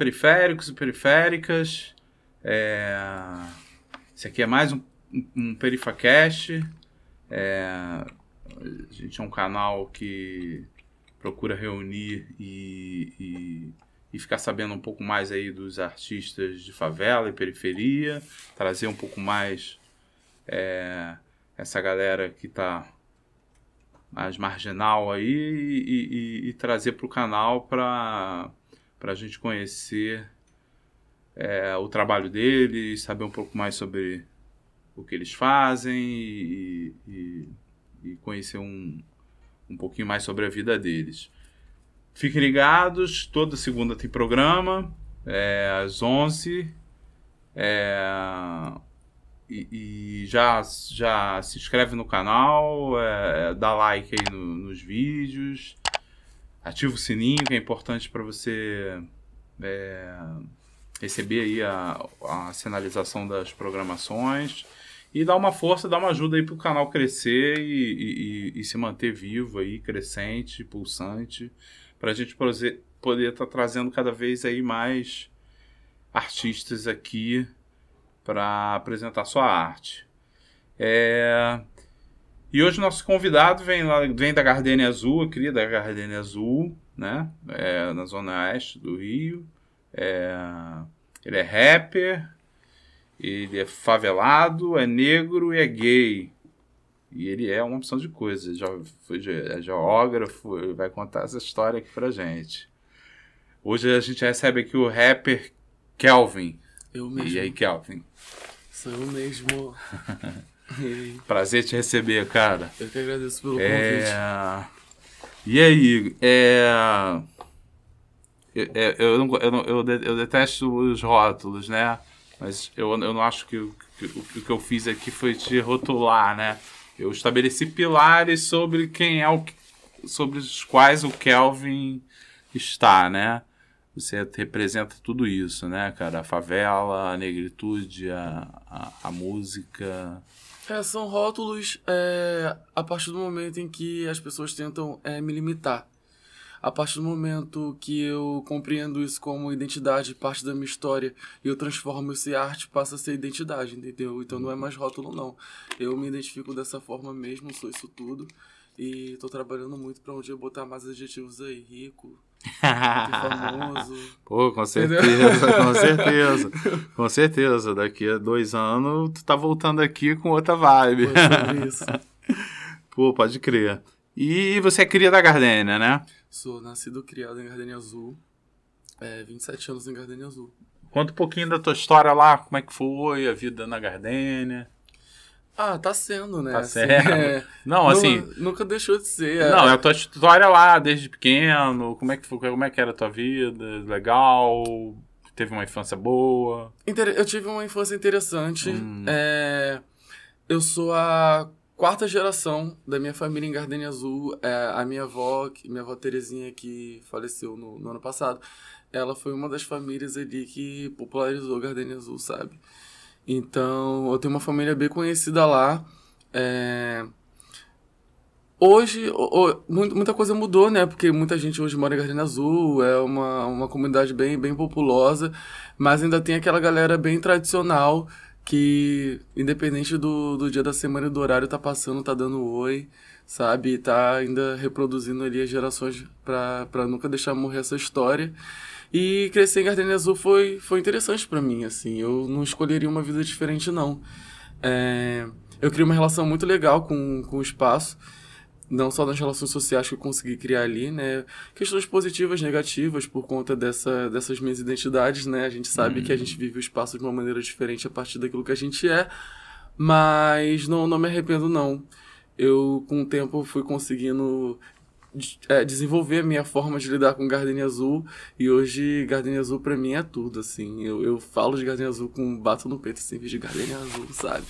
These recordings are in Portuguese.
Periféricos e periféricas. É... Esse aqui é mais um, um PerifaCast. É... A gente é um canal que procura reunir e, e, e, ficar sabendo um pouco mais aí dos artistas de favela e periferia, trazer um pouco mais é, essa galera que está mais marginal aí e, e trazer para o canal para para a gente conhecer é, o trabalho deles, saber um pouco mais sobre o que eles fazem e, e, e conhecer um, um pouquinho mais sobre a vida deles. Fiquem ligados, toda segunda tem programa, é, às 11. É, e, e, já, já se inscreve no canal, é, dá like aí no, nos vídeos, ativa o sininho que é importante para você é, receber aí a, a sinalização das programações e dar uma força, dar uma ajuda aí para o canal crescer e, e, e, se manter vivo aí, crescente, pulsante, para a gente poder estar tá trazendo cada vez aí mais artistas aqui para apresentar sua arte. É, e hoje nosso convidado vem, lá, vem da Gardenia Azul, queria da Gardenia Azul, né? É, na zona oeste do Rio. É, ele é rapper, ele é favelado, é negro e é gay. E ele é uma opção de coisas. Já foi é geógrafo, vai contar essa história aqui pra gente. Hoje a gente recebe aqui o rapper Kelvin. Eu mesmo. E aí, Kelvin? Sou eu mesmo. Prazer te receber, cara. Eu que agradeço pelo é... convite. E aí, é... Eu, é, eu, não, eu, não, eu, detesto os rótulos, né? Mas eu, eu não acho que, que, o que eu fiz aqui foi te rotular, né? Eu estabeleci pilares sobre quem é o sobre os quais o Kelvin está, né? Você representa tudo isso, né, cara? A favela, a negritude, a, a, a música, é, são rótulos é, a partir do momento em que as pessoas tentam é, me limitar. A partir do momento que eu compreendo isso como identidade, parte da minha história, e eu transformo isso em arte, passa a ser identidade, entendeu? Então não é mais rótulo, não. Eu me identifico dessa forma mesmo, sou isso tudo. E tô trabalhando muito para um dia botar mais adjetivos aí, rico, famoso. Pô, com certeza, com certeza. Com certeza. Daqui a dois anos, tu tá voltando aqui com outra vibe. Pô, isso. Pô, pode crer. E você é cria da Gardênia, né? Sou nascido criado em Gardênia Azul. É, 27 anos em Gardênia Azul. Conta um pouquinho da tua história lá, como é que foi a vida na Gardênia. Ah, tá sendo, né? Tá assim, certo. É... Não, assim. Nunca, nunca, deixou de ser. É... Não, é a tua história lá, desde pequeno. Como é que foi, como é que era a tua vida? Legal? Teve uma infância boa? Eu tive uma infância interessante. Hum. É... Eu sou a quarta geração da minha família em Gardenia Azul. É, a minha avó, minha avó Terezinha, que faleceu no, no ano passado, ela foi uma das famílias ali que popularizou Gardenia Azul, sabe? Então, eu tenho uma família bem conhecida lá. É... Hoje, o, o, muita coisa mudou, né? Porque muita gente hoje mora em Gardena Azul, é uma, uma comunidade bem, bem populosa, mas ainda tem aquela galera bem tradicional que, independente do, do dia da semana e do horário, tá passando, tá dando oi, sabe? Tá ainda reproduzindo ali as gerações para nunca deixar morrer essa história. E crescer em Gardenia Azul foi, foi interessante para mim, assim. Eu não escolheria uma vida diferente, não. É, eu criei uma relação muito legal com, com o espaço, não só nas relações sociais que eu consegui criar ali, né? Questões positivas, negativas, por conta dessa, dessas minhas identidades, né? A gente sabe uhum. que a gente vive o espaço de uma maneira diferente a partir daquilo que a gente é, mas não, não me arrependo, não. Eu, com o tempo, fui conseguindo é, desenvolver a minha forma de lidar com Gardenia Azul e hoje Gardenia Azul para mim é tudo, assim. Eu, eu falo de Gardenia Azul com um bato no peito, assim, de Gardenia Azul, sabe?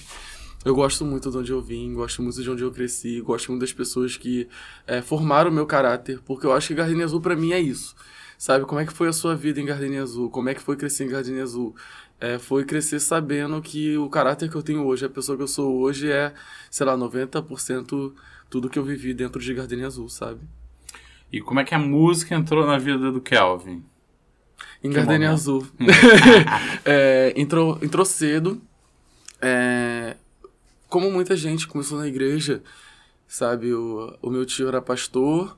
Eu gosto muito de onde eu vim, gosto muito de onde eu cresci, gosto muito das pessoas que é, formaram o meu caráter, porque eu acho que Gardenia Azul para mim é isso. Sabe, como é que foi a sua vida em Gardenia Azul? Como é que foi crescer em Gardenia Azul? É, foi crescer sabendo que o caráter que eu tenho hoje, a pessoa que eu sou hoje é, sei lá, 90% tudo que eu vivi dentro de Gardenia Azul, sabe? E como é que a música entrou na vida do Kelvin? Em Gardenia Azul. é, entrou, entrou cedo. É, como muita gente começou na igreja, sabe? O, o meu tio era pastor.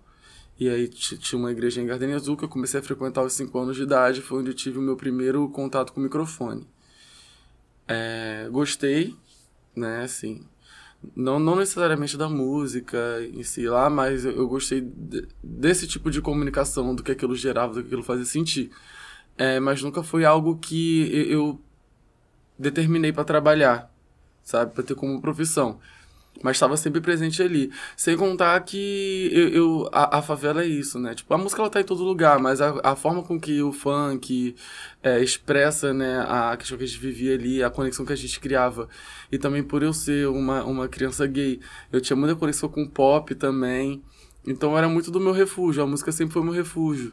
E aí tinha uma igreja em Gardenia Azul que eu comecei a frequentar aos 5 anos de idade. Foi onde eu tive o meu primeiro contato com o microfone. É, gostei, né? Assim, não, não necessariamente da música em si lá, mas eu, eu gostei de, desse tipo de comunicação, do que aquilo gerava, do que aquilo fazia sentir. É, mas nunca foi algo que eu determinei para trabalhar, sabe? Para ter como profissão. Mas estava sempre presente ali. Sem contar que eu, eu a, a, favela é isso, né? Tipo, a música ela tá em todo lugar, mas a, a forma com que o funk é, expressa, né, a questão que a gente vivia ali, a conexão que a gente criava. E também por eu ser uma, uma criança gay, eu tinha muita conexão com pop também. Então era muito do meu refúgio, a música sempre foi meu refúgio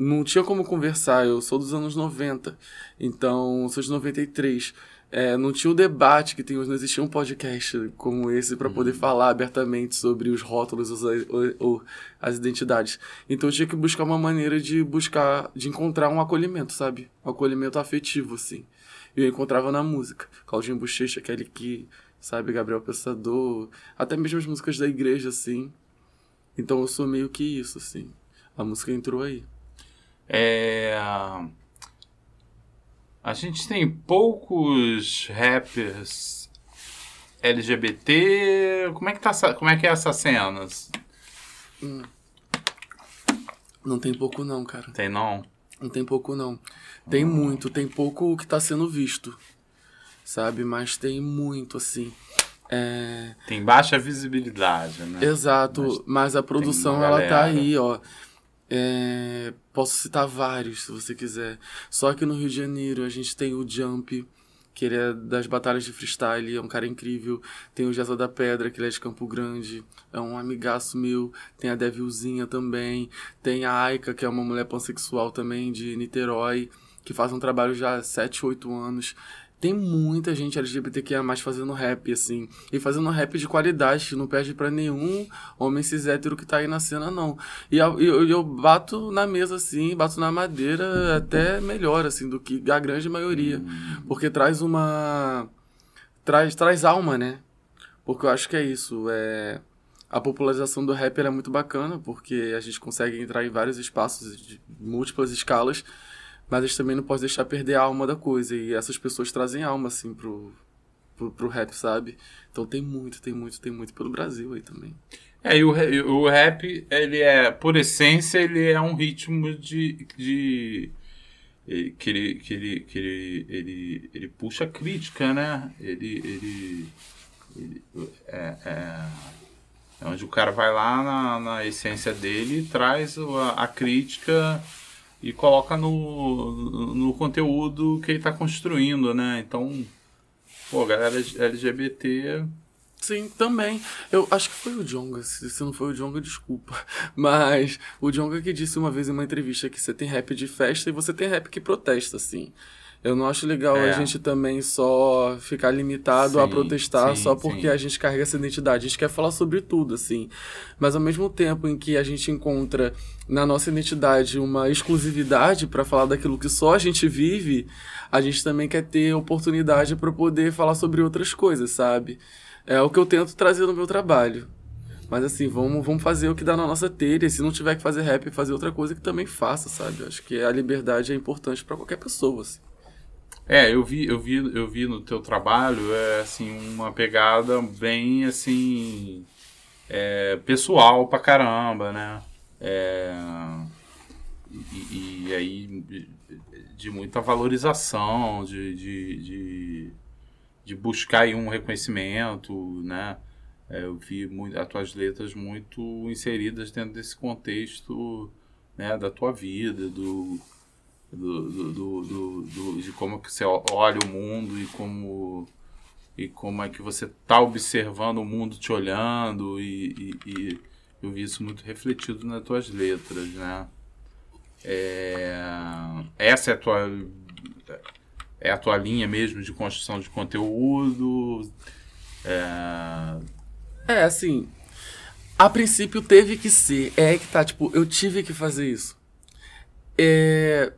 não tinha como conversar. Eu sou dos anos 90, então sou de 93. É, não tinha o debate que tem hoje, não existia um podcast como esse para poder uhum. falar abertamente sobre os rótulos, os, ou, as identidades. Então eu tinha que buscar uma maneira de buscar, de encontrar um acolhimento, sabe? Um acolhimento afetivo, assim. E eu encontrava na música. Claudinho Bochecha, Kelly que sabe? Gabriel Pensador, até mesmo as músicas da igreja, assim. Então eu sou meio que isso, assim. A música entrou aí. É a gente tem poucos rappers LGBT. Como é que, tá, como é, que é essas cenas? Hum. Não tem pouco não, cara. Tem não? Não tem pouco não. Tem hum. muito, tem pouco que tá sendo visto. Sabe? Mas tem muito, assim. É... Tem baixa visibilidade, né? Exato, mas, mas a produção ela tá aí, ó. É, posso citar vários, se você quiser. Só que no Rio de Janeiro a gente tem o Jump, que ele é das batalhas de freestyle, é um cara incrível. Tem o Jessa da Pedra, que ele é de Campo Grande, é um amigaço meu. Tem a Devilzinha também. Tem a Aika, que é uma mulher pansexual também, de Niterói, que faz um trabalho já há 7, 8 anos tem muita gente LGBTQIA fazendo rap, assim. E fazendo rap de qualidade, que não perde para nenhum homem cis hétero que tá aí na cena, não. E eu, eu, eu, bato na mesa, assim, bato na madeira até melhor, assim, do que a grande maioria. Porque traz uma. Traz, traz alma, né? Porque eu acho que é isso. É. A popularização do rap é muito bacana, porque a gente consegue entrar em vários espaços de múltiplas escalas mas a gente também não pode deixar perder a alma da coisa. E essas pessoas trazem alma, assim, pro, pro, pro rap, sabe? Então tem muito, tem muito, tem muito pelo Brasil aí também. É, e o, o rap, ele é, por essência, ele é um ritmo de. de que ele, que ele, que ele, ele, ele puxa crítica, né? Ele. ele, ele é, é, é, onde o cara vai lá na, na essência dele e traz a, a crítica e coloca no, no conteúdo que ele está construindo, né? Então, pô, galera LGBT. Sim, também. Eu acho que foi o Jonga. Se, se não foi o Jonga, desculpa. Mas o Jonga que disse uma vez em uma entrevista que você tem rap de festa e você tem rap que protesta, assim. Eu não acho legal é. a gente também só ficar limitado sim, a protestar sim, só porque sim. a gente carrega essa identidade. A gente quer falar sobre tudo, assim. Mas ao mesmo tempo em que a gente encontra na nossa identidade uma exclusividade para falar daquilo que só a gente vive, a gente também quer ter oportunidade para poder falar sobre outras coisas, sabe? É o que eu tento trazer no meu trabalho. Mas assim, vamos, vamos fazer o que dá na nossa telha. Se não tiver que fazer rap, fazer outra coisa que também faça, sabe? Eu acho que a liberdade é importante para qualquer pessoa, assim. É, eu vi, eu vi, eu vi no teu trabalho, é assim, uma pegada bem assim é, pessoal pra caramba, né? É, e, e, aí de muita valorização, de, de, de, de buscar aí um reconhecimento, né? É, eu vi muito, as tuas letras muito inseridas dentro desse contexto né, da tua vida, do, do, do, do, do, de como que você olha o mundo e como e como é que você está observando o mundo te olhando e, e, e, eu vi isso muito refletido nas tuas letras, né? É, essa é a tua é a tua linha mesmo de construção de conteúdo? É, é assim, a princípio teve que ser, é que tá, tipo, eu tive que fazer isso. É,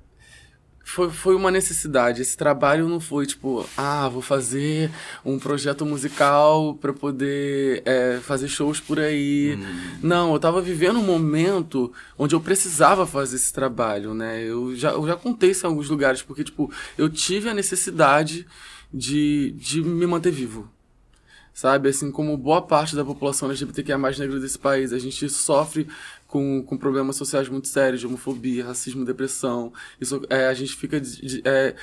foi, foi uma necessidade. Esse trabalho não foi tipo, ah, vou fazer um projeto musical para poder é, fazer shows por aí. Hum. Não, eu tava vivendo um momento onde eu precisava fazer esse trabalho, né? Eu já, eu já contei isso em alguns lugares, porque, tipo, eu tive a necessidade de, de me manter vivo sabe? Assim como boa parte da população LGBTQIA mais negra desse país, a gente sofre com, com problemas sociais muito sérios, de homofobia, racismo, depressão. Isso, é, a gente fica... É,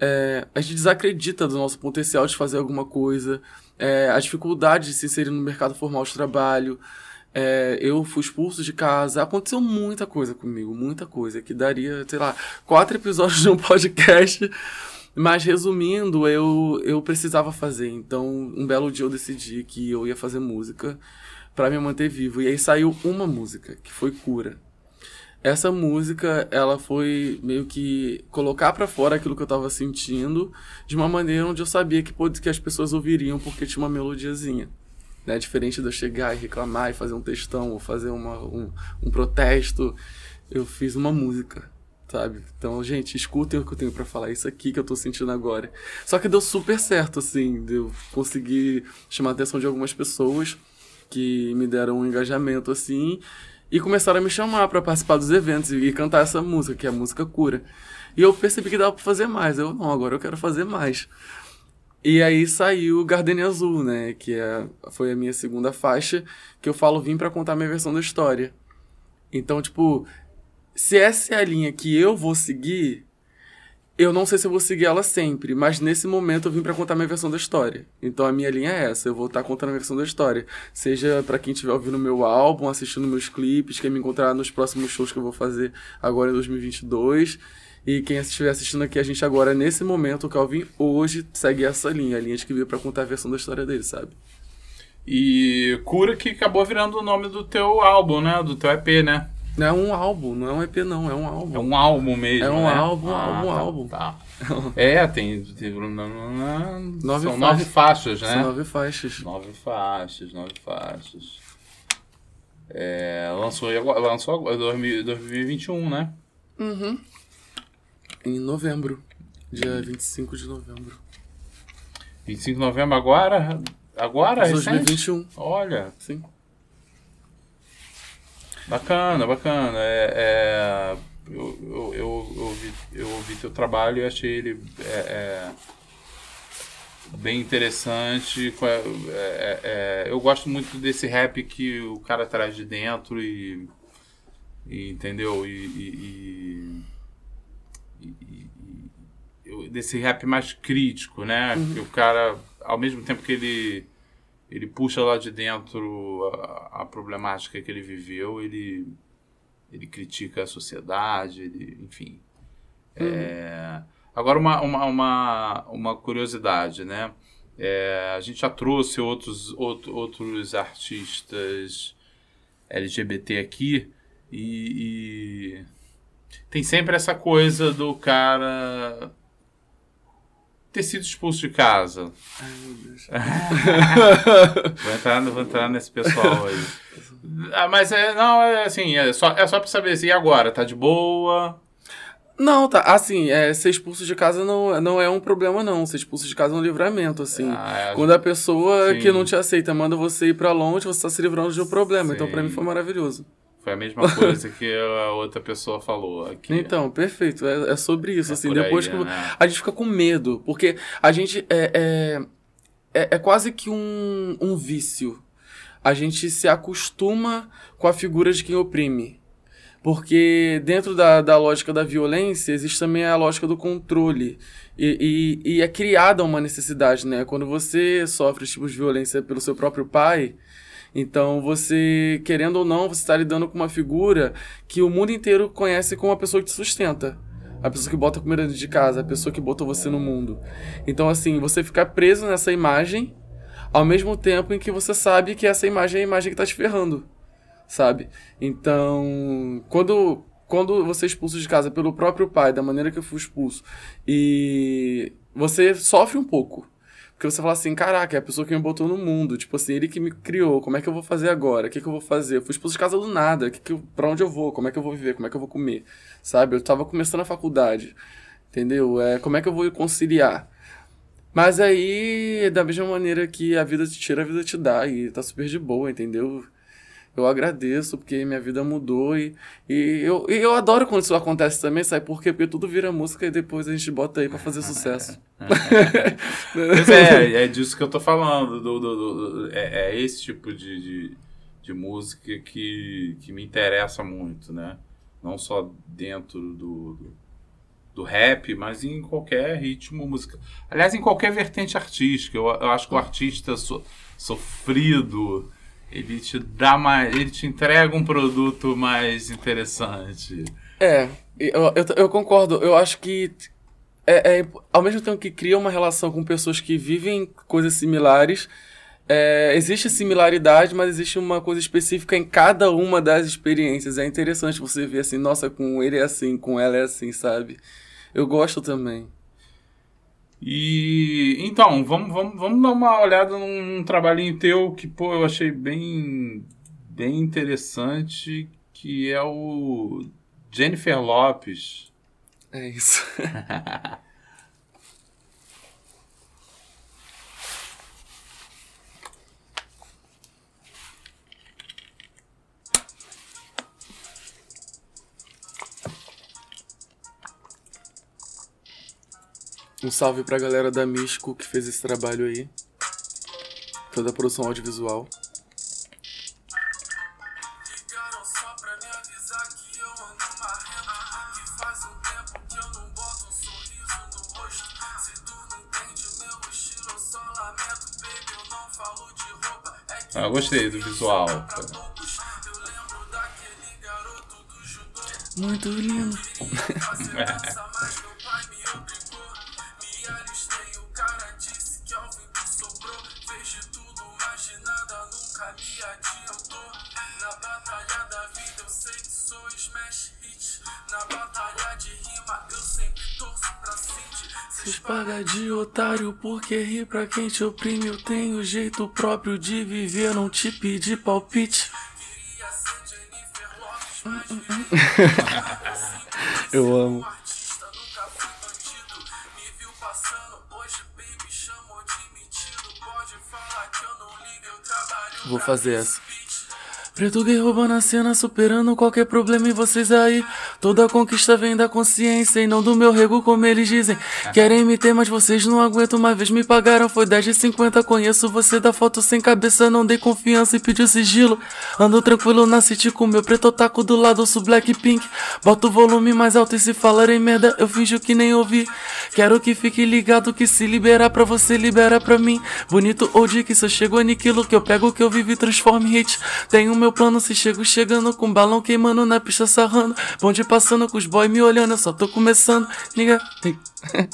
é, a gente desacredita do nosso potencial de fazer alguma coisa, é, a dificuldade de se inserir no mercado formal de trabalho. É, eu fui expulso de casa. Aconteceu muita coisa comigo, muita coisa, que daria, sei lá, quatro episódios de um podcast mas resumindo, eu, eu precisava fazer. Então, um belo dia eu decidi que eu ia fazer música para me manter vivo. E aí saiu uma música, que foi Cura. Essa música, ela foi meio que colocar para fora aquilo que eu tava sentindo, de uma maneira onde eu sabia que, que as pessoas ouviriam porque tinha uma melodiazinha. Né? Diferente de eu chegar e reclamar e fazer um textão ou fazer uma, um, um protesto, eu fiz uma música sabe? Então, gente, escutem o que eu tenho para falar, isso aqui que eu tô sentindo agora. Só que deu super certo, assim, eu conseguir chamar a atenção de algumas pessoas que me deram um engajamento, assim, e começaram a me chamar para participar dos eventos e, cantar essa música, que é a música cura. E eu percebi que dava pra fazer mais. Eu, não, agora eu quero fazer mais. E aí saiu Gardenia Azul, né? Que é, foi a minha segunda faixa, que eu falo vim para contar minha versão da história. Então, tipo, se essa é a linha que eu vou seguir, eu não sei se eu vou seguir ela sempre, mas nesse momento eu vim para contar minha versão da história. Então a minha linha é essa, eu vou estar tá contando a minha versão da história. Seja para quem estiver ouvindo meu álbum, assistindo meus clipes, quem me encontrar nos próximos shows que eu vou fazer agora em 2022. E quem estiver assistindo aqui a gente agora, nesse momento, o Calvin hoje segue essa linha, a linha de que veio para contar a versão da história dele, sabe? E Cura que acabou virando o nome do teu álbum, né? Do teu EP, né? Não é um álbum, não é um EP, não, é um álbum. É um álbum mesmo. É um né? álbum, ah, álbum, tá, álbum. Tá. é, tem. tem nove são nove faixas, né? São nove faixas. Nove faixas, nove faixas. É, lançou, lançou agora, 2021, né? Uhum. Em novembro. Dia 25 de novembro. 25 de novembro agora? Agora? 2021. Recente? Olha. Sim. Bacana, bacana. É, é eu, eu, eu, eu, ouvi, eu ouvi teu trabalho e achei ele é, é, bem interessante. É, é, eu gosto muito desse rap que o cara traz de dentro e, e entendeu? E, e, e, desse rap mais crítico, né? Uhum. Que o cara, ao mesmo tempo que ele ele puxa lá de dentro a, a, problemática que ele viveu, ele, ele critica a sociedade, ele, enfim. Uhum. É, agora, uma, uma, uma, uma curiosidade, né? É, a gente já trouxe outros, outro, outros artistas LGBT aqui e, e tem sempre essa coisa do cara ter sido expulso de casa. Ai, meu Deus. vou, entrar, vou entrar nesse pessoal aí. Ah, mas é, não, é assim, é só, é só pra saber assim, e agora? Tá de boa? Não, tá. Assim, é, ser expulso de casa não, não é um problema, não. Ser expulso de casa é um livramento, assim. Ah, é, Quando a pessoa sim. que não te aceita manda você ir para longe, você tá se livrando de um problema. Sim. Então, para mim, foi maravilhoso. Foi a mesma coisa que a outra pessoa falou aqui. Então, perfeito. É, é sobre isso, é assim. Depois aí, que né? a gente fica com medo, porque a gente é, é, é, é, quase que um, um vício. A gente se acostuma com a figura de quem oprime. Porque dentro da, da lógica da violência existe também a lógica do controle. E, e, e é criada uma necessidade, né? Quando você sofre tipos de violência pelo seu próprio pai, então, você, querendo ou não, você está lidando com uma figura que o mundo inteiro conhece como a pessoa que te sustenta. A pessoa que bota comida dentro de casa, a pessoa que botou você no mundo. Então, assim, você ficar preso nessa imagem, ao mesmo tempo em que você sabe que essa imagem é a imagem que está te ferrando, sabe? Então, quando, quando você é expulso de casa pelo próprio pai, da maneira que eu fui expulso, e você sofre um pouco. Porque você fala assim, caraca, é a pessoa que me botou no mundo. Tipo assim, ele que me criou. Como é que eu vou fazer agora? O que, que eu vou fazer? Eu fui expulso de casa do nada. Que que eu, pra onde eu vou? Como é que eu vou viver? Como é que eu vou comer? Sabe? Eu tava começando a faculdade. Entendeu? É, como é que eu vou conciliar? Mas aí, da mesma maneira que a vida te tira, a vida te dá. E tá super de boa, entendeu? Eu agradeço porque minha vida mudou e, e, eu, e eu adoro quando isso acontece também, sabe por quê? Porque tudo vira música e depois a gente bota aí pra fazer sucesso. Pois é, é disso que eu tô falando. Do, do, do é, é, esse tipo de, de, de, música que, que me interessa muito, né? Não só dentro do, do, do rap, mas em qualquer ritmo musical. Aliás, em qualquer vertente artística. Eu, eu acho que o artista so, sofrido ele te dá mais. Ele te entrega um produto mais interessante. É, eu, eu, eu concordo. Eu acho que. É, é, ao mesmo tempo que cria uma relação com pessoas que vivem coisas similares, é, existe similaridade, mas existe uma coisa específica em cada uma das experiências. É interessante você ver assim, nossa, com ele é assim, com ela é assim, sabe? Eu gosto também. E então, vamos, vamos, vamos dar uma olhada num, trabalhinho teu que, pô, eu achei bem, bem interessante, que é o Jennifer Lopes. É isso. Um salve pra galera da Místico que fez esse trabalho aí. Toda a produção audiovisual. Ah, gostei do visual. Muito lindo. otário porque ri pra quem te oprime. Eu tenho jeito próprio de viver, não te pedir palpite. Eu amo. Vou fazer essa. Preto gay roubando a cena, superando qualquer problema em vocês aí. Toda conquista vem da consciência e não do meu rego, como eles dizem. Querem me ter, mas vocês não aguentam. Uma vez me pagaram, foi 10 de 50. Conheço você da foto sem cabeça, não dei confiança e pediu sigilo. Ando tranquilo na city com meu preto taco do lado, sou Blackpink. Boto o volume mais alto e se falarem merda, eu finjo que nem ouvi. Quero que fique ligado que se liberar pra você, libera pra mim. Bonito ou de que se eu chego aniquilo, que eu pego o que eu vivo e transformo hit. Tenho meu plano, se chego chegando com balão queimando na pista sarrando. Bonde passando com os boy me olhando, eu só tô começando, nigga.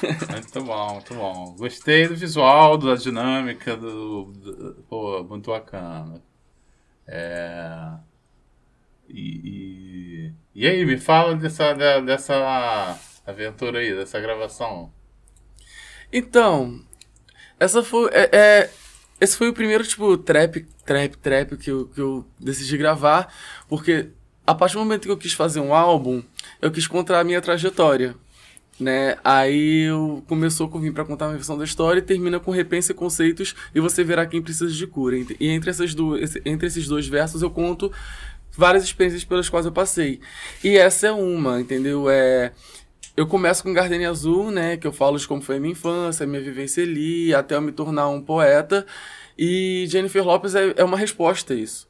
muito bom, muito bom. Gostei do visual, da dinâmica, do. do pô, muito bacana. É. E, e, e, aí, me fala dessa, dessa aventura aí, dessa gravação. Então, essa foi. É, é, esse foi o primeiro, tipo, trap, trap, trap que eu, que eu decidi gravar, porque a partir do momento que eu quis fazer um álbum, eu quis contar a minha trajetória né? Aí eu começou com Vim para contar uma versão da história e termina com Repense conceitos e você verá quem precisa de cura. E entre, essas duas, entre esses dois versos eu conto várias experiências pelas quais eu passei. E essa é uma, entendeu? É eu começo com Gardenia Azul, né, que eu falo de como foi a minha infância, a minha vivência ali, até eu me tornar um poeta. E Jennifer Lopes é, é uma resposta a isso.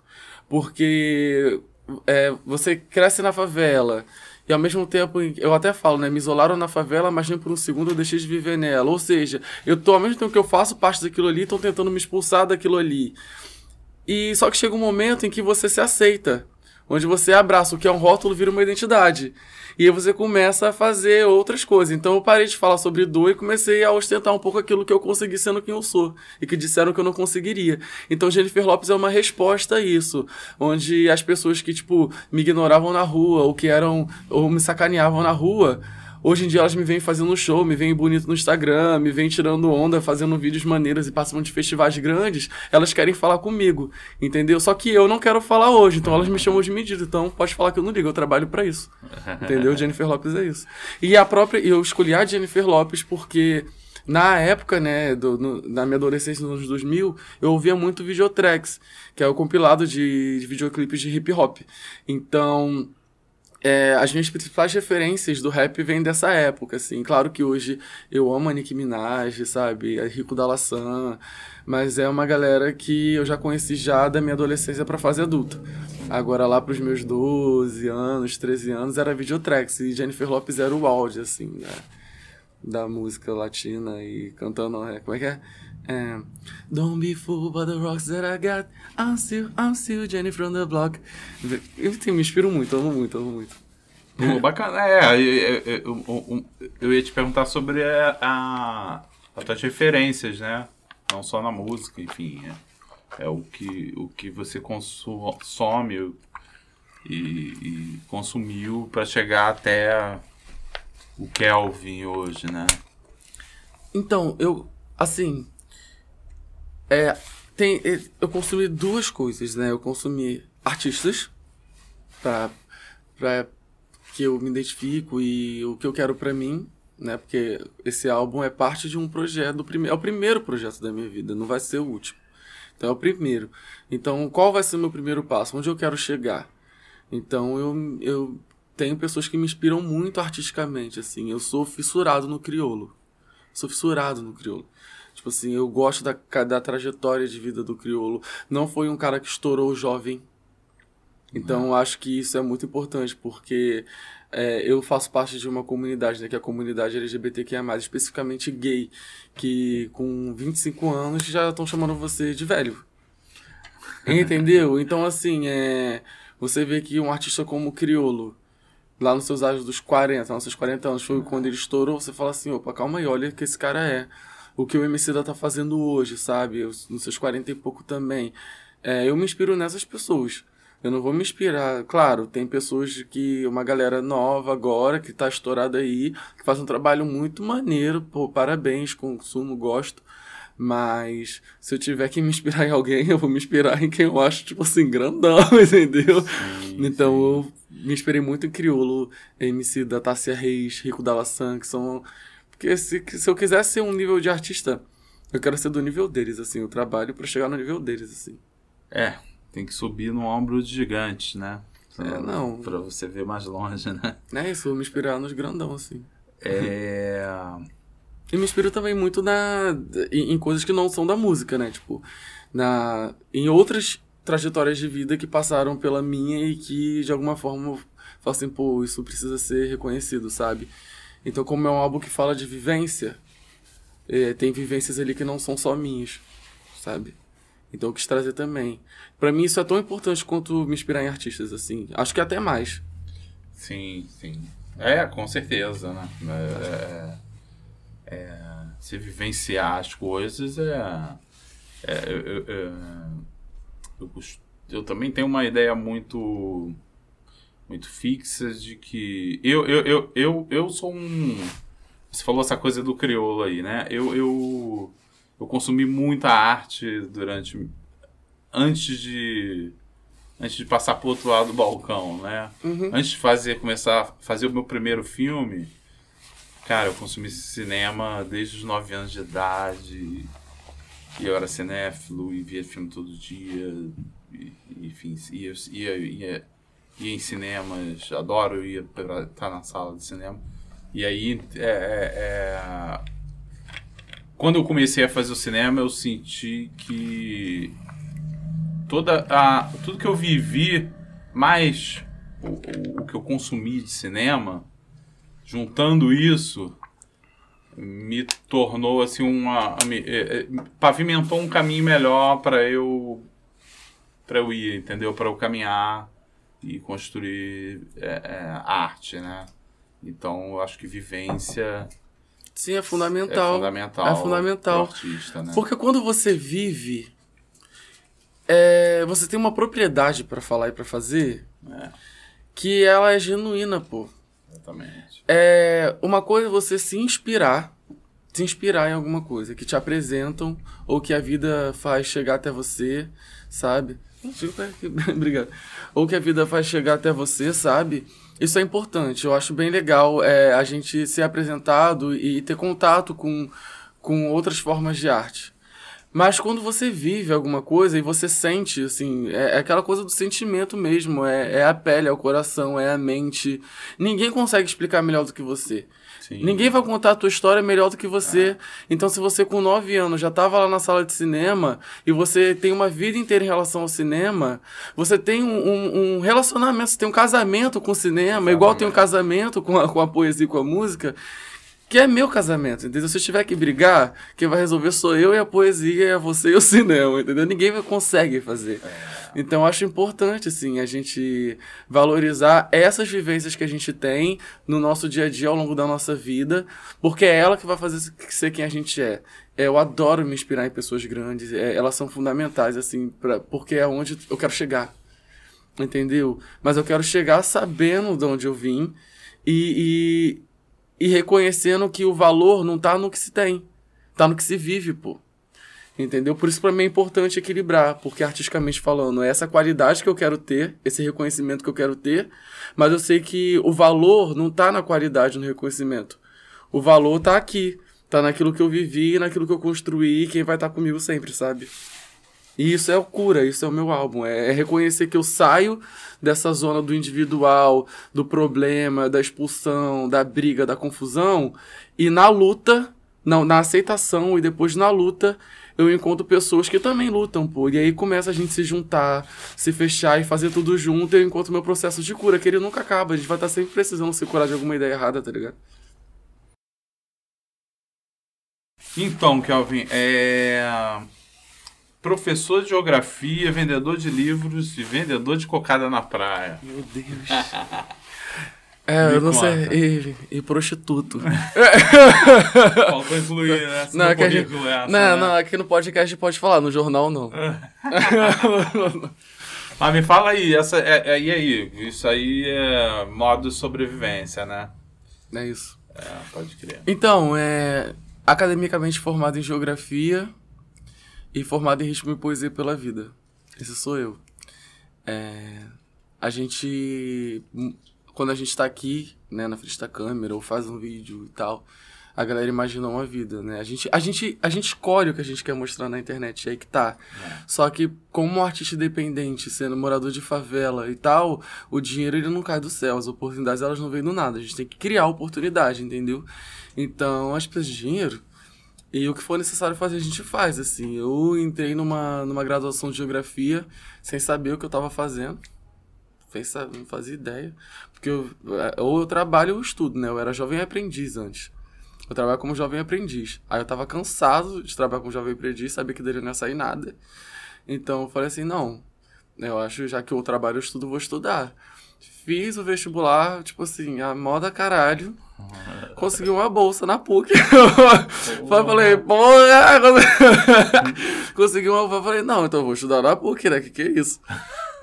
Porque é, você cresce na favela, e ao mesmo tempo, eu até falo, né? Me isolaram na favela, mas nem por um segundo eu deixei de viver nela. Ou seja, eu tô, ao mesmo tempo que eu faço parte daquilo ali, estão tentando me expulsar daquilo ali. E só que chega um momento em que você se aceita. onde você abraça o que é um rótulo vira uma identidade. E aí você começa a fazer outras coisas. Então eu parei de falar sobre dor e comecei a ostentar um pouco aquilo que eu consegui sendo quem eu sou. E que disseram que eu não conseguiria. Então Jennifer Lopes é uma resposta a isso. Onde as pessoas que, tipo, me ignoravam na rua, ou que eram. ou me sacaneavam na rua Hoje em dia elas me vêm fazendo show, me vêm bonito no Instagram, me vêm tirando onda, fazendo vídeos maneiros e participando de festivais grandes. Elas querem falar comigo, entendeu? Só que eu não quero falar hoje, então elas me chamam de medida. Então pode falar que eu não ligo, eu trabalho para isso. Entendeu? Jennifer Lopes é isso. E a própria. Eu escolhi a Jennifer Lopes porque. Na época, né, do, no, na minha adolescência, nos anos 2000, eu ouvia muito Videotracks, que é o compilado de, de videoclipes de hip hop. Então, é, as minhas principais referências do rap vêm dessa época, assim. Claro que hoje eu amo a Nicki Minaj, sabe? A Rico da Laçã, mas é uma galera que eu já conheci já da minha adolescência para fase adulta. Agora lá pros meus 12 anos, 13 anos, era Videotracks e Jennifer Lopes era o auge, assim, né? da música latina e cantando, é, como é que é? É, Don't be fooled by the rocks that I got. I'm still, I'm still Jenny from the block. Eu, eu me inspiro muito, amo muito, amo muito. Pô, bacana. É, eu, eu, eu, ia te perguntar sobre a, a, as tuas referências, né? Não só na música, enfim. É, é o, que, o que você consome e, e consumiu para chegar até o Kelvin hoje, né? Então, eu, assim, é, tem, eu consumi duas coisas, né? Eu consumi artistas para para que eu me identifico e o que eu quero para mim, né? Porque esse álbum é parte de um projeto, é o primeiro projeto da minha vida, não vai ser o último. Então é o primeiro. Então qual vai ser o meu primeiro passo? Onde eu quero chegar? Então eu, eu tenho pessoas que me inspiram muito artisticamente, assim. Eu sou fissurado no criolo. Sou fissurado no criolo. Tipo assim, eu gosto da, da trajetória de vida do crioulo. Não foi um cara que estourou jovem. Então, uhum. acho que isso é muito importante, porque é, eu faço parte de uma comunidade, né, que é a comunidade LGBTQIA+, especificamente gay, que com 25 anos já estão chamando você de velho. Entendeu? Então, assim, é, você vê que um artista como o Criolo, lá nos seus anos dos 40, nos seus 40 anos, foi quando ele estourou, você fala assim, opa, calma aí, olha o que esse cara é o que o MC da tá fazendo hoje, sabe? Nos seus 40 e pouco também. É, eu me inspiro nessas pessoas. Eu não vou me inspirar. Claro, tem pessoas que. Uma galera nova agora, que tá estourada aí, que faz um trabalho muito maneiro. Pô, parabéns, consumo, gosto. Mas se eu tiver que me inspirar em alguém, eu vou me inspirar em quem eu acho, tipo assim, grandão, entendeu? Sim, então sim. eu me inspirei muito em Criolo, MC da Tássia Reis, Rico Dalassan, que são porque se, se eu quiser ser um nível de artista, eu quero ser do nível deles, assim. Eu trabalho para chegar no nível deles, assim. É, tem que subir no ombro de gigantes, né? Pra, é, não. Pra você ver mais longe, né? É isso, me inspirar nos grandão, assim. É. e me inspiro também muito na, em, em, coisas que não são da música, né? Tipo, na, em outras trajetórias de vida que passaram pela minha e que de alguma forma falo assim, pô, isso precisa ser reconhecido, sabe? Então, como é um álbum que fala de vivência, é, tem vivências ali que não são só minhas, sabe? Então eu quis trazer também. para mim isso é tão importante quanto me inspirar em artistas, assim. Acho que até mais. Sim, sim. É, com certeza, né? É, é, é se vivenciar as coisas é. é eu, eu, eu, eu, também tenho uma ideia muito muito fixas de que eu eu, eu, eu, eu sou um você falou essa coisa do crioulo aí, né? Eu, eu, eu consumi muita arte durante antes de antes de passar pro outro lado do balcão, né? Uhum. Antes de fazer começar a fazer o meu primeiro filme, cara, eu consumi cinema desde os 9 anos de idade. E eu era cinéfilo e via filme todo dia. E, enfim, ia, ia, ia ia em cinemas, adoro ir para estar na sala de cinema. E aí, é, é, é, quando eu comecei a fazer o cinema, eu senti que toda a, tudo que eu vivi, mais o, o, o que eu consumi de cinema, juntando isso, me tornou assim uma me, é, é pavimentou um caminho melhor para eu para eu ir entendeu para eu caminhar e construir é, é, arte, né? Então, eu acho que vivência Sim, é fundamental. é fundamental. É fundamental. artista, né? Porque quando você vive, é, você tem uma propriedade pra falar e pra fazer É, que ela é genuína, pô. exatamente. É uma coisa é você se inspirar, se inspirar em alguma coisa que te apresentam ou que a vida faz chegar até você, sabe? Obrigado. Ou que a vida faz chegar até você, sabe? Isso é importante. Eu acho bem legal é, a gente ser apresentado e ter contato com, com outras formas de arte. Mas quando você vive alguma coisa e você sente, assim, é, é aquela coisa do sentimento mesmo, é, é a pele, é o coração, é a mente. Ninguém consegue explicar melhor do que você. Sim. Ninguém vai contar a tua história melhor do que você. Então, se você com 9 anos já estava lá na sala de cinema e você tem uma vida inteira em relação ao cinema, você tem um, um- um relacionamento, você tem um casamento com o cinema, igual tem um casamento com a, com a poesia e com a música, que é meu casamento, entendeu? Se eu tiver que brigar, quem vai resolver sou eu e a poesia, é você e o cinema, entendeu? Ninguém consegue fazer. Então, eu acho importante, assim, a gente valorizar essas vivências que a gente tem no nosso dia a dia ao longo da nossa vida, porque é ela que vai fazer ser quem a gente é. É, Eu adoro me inspirar em pessoas grandes, é, elas são fundamentais, assim, pra, porque é onde eu quero chegar, entendeu? Mas eu quero chegar sabendo de onde eu vim e, e, e reconhecendo que o valor não tá no que se tem, tá no que se vive, pô. Entendeu? Por isso, pra mim, é importante equilibrar, porque artisticamente falando, é essa qualidade que eu quero ter, esse reconhecimento que eu quero ter, mas eu sei que o valor não tá na qualidade, no reconhecimento. O valor tá aqui, tá naquilo que eu vivi, naquilo que eu construí, quem vai estar comigo sempre, sabe? E isso é o cura, isso é o meu álbum. É, é reconhecer que eu saio dessa zona do individual, do problema, da expulsão, da briga, da confusão, e na luta, não, na aceitação e depois na luta, eu encontro pessoas que também lutam, pô. E aí começa a gente se juntar, se fechar e fazer tudo junto, e eu encontro meu processo de cura, que ele nunca acaba. A gente vai estar sempre precisando se curar de alguma ideia errada, tá ligado? Então, Kelvin, é. Professor de geografia, vendedor de livros e vendedor de cocada na praia. Meu Deus. É, Me eu não conta. sei. E, e prostituto. Faltou incluir nessa Não, que a gente- essa, não, né? não, aqui no podcast pode falar, no jornal não. Mas me fala aí, essa, é, é- e aí? Isso aí é modo de sobrevivência, né? É isso. É, pode crer. Então, é academicamente formado em geografia e formado em ritmo e poesia pela vida. Esse sou eu. É, a gente, hum, quando a gente tá aqui, né, na frente da câmera ou faz um vídeo e tal, a galera imagina uma vida, né? A gente, a gente, a gente escolhe o que a gente quer mostrar na internet, é aí que tá. Só que como um artista independente, sendo morador de favela e tal, o dinheiro ele não cai do céu, as oportunidades elas não vêm do nada, a gente tem que criar oportunidade, entendeu? Então, as pessoas de dinheiro e o que for necessário fazer a gente faz, assim. Eu entrei numa, numa graduação de geografia sem saber o que eu tava fazendo. Não fazia ideia. Porque eu, é, ou eu trabalho ou estudo, né? Eu era jovem aprendiz antes. Eu trabalho como jovem aprendiz. Aí eu tava cansado de trabalhar como jovem aprendiz, sabia que dele não ia sair nada. Então eu falei assim, não, eu acho, já que eu trabalho eu estudo, vou estudar. Fiz o vestibular, tipo assim, a moda caralho. Consegui uma bolsa na PUC. Eu falei, porra! Consegui uma bolsa. Falei, não, então eu vou estudar na PUC, né? Que que é isso?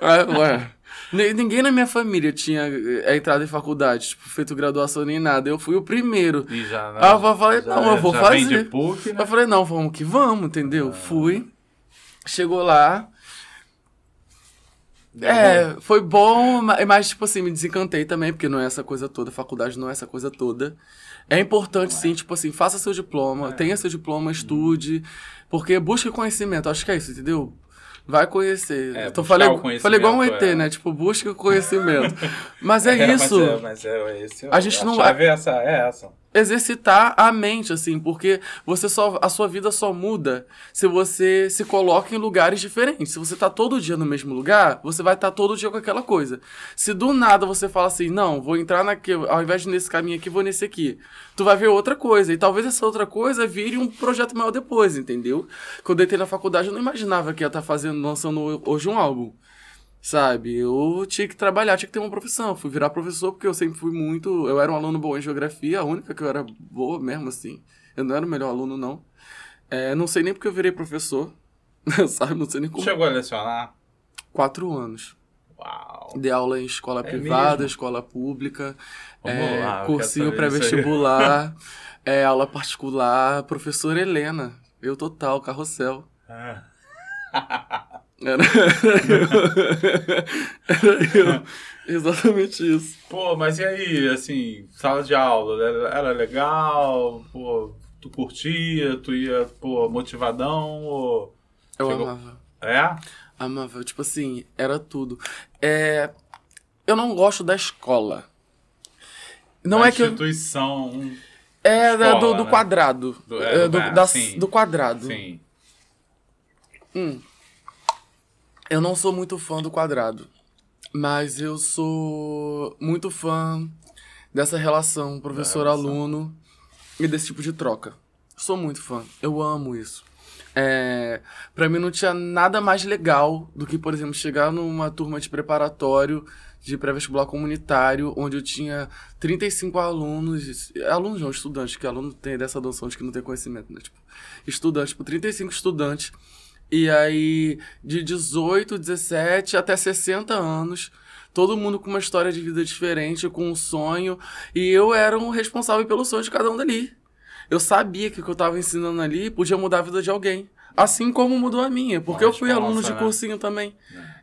Aí, ué. Ni- Ninguém na minha família tinha eh, entrado em faculdade, tipo, feito graduação nem nada. Eu fui o primeiro. E já, né? Ah, eu falei, já- não, eu vou fazer. PUC, né? Eu falei, não, vamos que vamos, entendeu? Fui. Chegou lá. É, foi bom, ma- mas, tipo assim, me desencantei também, porque não é essa coisa toda, faculdade não é essa coisa toda. É importante, sim, tipo assim, faça seu diploma, tenha seu diploma, estude, porque busque conhecimento, acho que é isso, entendeu? Vai conhecer. É, então, falei, falei igual um ET, é. né? Tipo, busque o conhecimento. Mas é, isso Mas é, mas é, esse, A gente não- chave é essa, é essa. Exercitar a mente, assim, porque você só, a sua vida só muda se você se coloca em lugares diferentes. Se você tá todo dia no mesmo lugar, você vai estar todo dia com aquela coisa. Se do nada você fala assim, não, vou entrar naquele, ao invés de nesse caminho aqui, vou nesse aqui. Tu vai ver outra coisa. E talvez essa outra coisa vire um projeto maior depois, entendeu? Quando eu entrei na faculdade, eu não imaginava que ia estar fazendo, lançando hoje um álbum. Sabe? Eu tinha que trabalhar, tinha que ter uma profissão. Fui virar professor porque eu sempre fui muito. Eu era um aluno bom em geografia, a única que eu era boa mesmo, assim. Eu não era o melhor aluno, não. É, não sei nem porque eu virei professor. Sabe? Não sei nem como. Chegou a lecionar? Quatro anos. Uau. Dei aula em escola É privada, mesmo? escola pública, é, lá, cursinho pré-vestibular, é, aula particular, professora Helena. Eu total, carrossel. Ah. Era, era eu. Exatamente isso. Pô, mas e aí, assim, sala de aula, era, era legal? Pô, tu curtia? Tu ia, pô, motivadão? Ou... Eu Chegou- amava. É? Amava. Tipo assim, era tudo. É, eu não gosto da escola. Não Da é que eu. instituição... É da- do, escola, do né? quadrado. Do- é, É, do- é, da- do quadrado. Sim. Hum. Eu não sou muito fã do quadrado. Mas eu sou muito fã dessa relação professor-aluno e desse tipo de troca. Sou muito fã. Eu amo isso. É, para mim não tinha nada mais legal do que, por exemplo, chegar numa turma de preparatório de pré-vestibular comunitário, onde eu tinha 35 alunos, alunos não, estudantes, que aluno tem dessa noção de que não tem conhecimento, né? Tipo, estudantes, tipo, 35 estudantes, e aí de 18, 17 até 60 anos, todo mundo com uma história de vida diferente, com um sonho, e eu era um responsável pelo sonho de cada um dali. Eu sabia que o que eu estava ensinando ali podia mudar a vida de alguém. Assim como mudou a minha, porque eu fui aluno responsa, de né? cursinho também.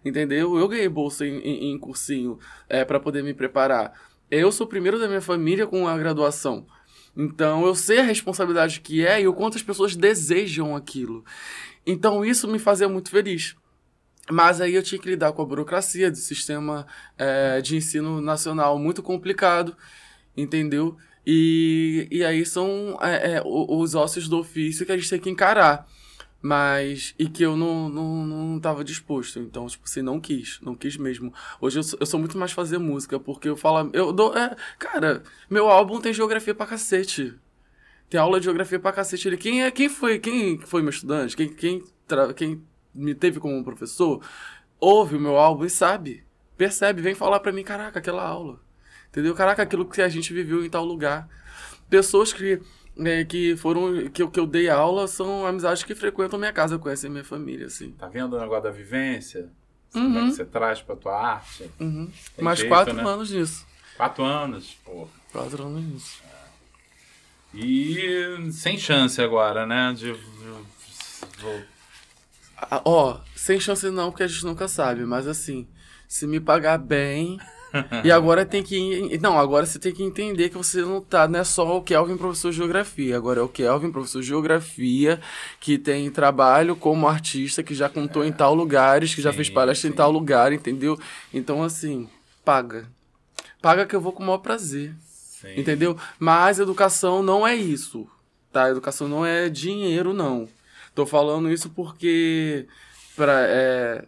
Entendeu? Eu ganhei bolsa em, em, em cursinho é, para poder me preparar. Eu sou o primeiro da minha família com a graduação. Então eu sei a responsabilidade que é e o quanto as pessoas desejam aquilo. Então isso me fazia muito feliz. Mas aí eu tinha que lidar com a burocracia do sistema é, de ensino nacional muito complicado, entendeu? E, e aí são é, é, os ossos do ofício que a gente tem que encarar. Mas. E que eu não, não, não tava disposto. Então, tipo assim, não quis. Não quis mesmo. Hoje eu sou, eu sou muito mais fazer música, porque eu falo. Eu dou. É, cara, meu álbum tem geografia pra cacete. Tem aula de geografia pra cacete. Ele, quem, é, quem foi quem foi meu estudante? Quem, quem, tra- quem me teve como professor? Ouve o meu álbum e sabe. Percebe, vem falar pra mim, caraca, aquela aula. Entendeu? Caraca, aquilo que a gente viveu em tal lugar. Pessoas que, né, que foram. Que, eu- que eu dei aula são amizades que frequentam minha casa, conhecem minha família, assim. Tá vendo o negócio da vivência? Como é Uhum. que você traz pra tua arte? Uhum. Mais jeito, quatro né? anos nisso. Quatro anos, pô. Quatro anos nisso. E sem chance agora, né? De, de- vou- Ah, Ó, sem chance não, porque a gente nunca sabe, mas assim, se me pagar bem. e agora tem que. Não, agora você tem que entender que você não tá. Não é só o Kelvin professor de geografia. Agora é o Kelvin professor de geografia, que tem trabalho como artista, que já contou em tal lugares, que já Sim, fez palestra sim. em tal lugar, entendeu? Então, assim, paga. Paga que eu vou com o maior prazer. Sim. Entendeu? Mas educação não é isso, tá? Educação não é dinheiro, não. Tô falando isso porque para é,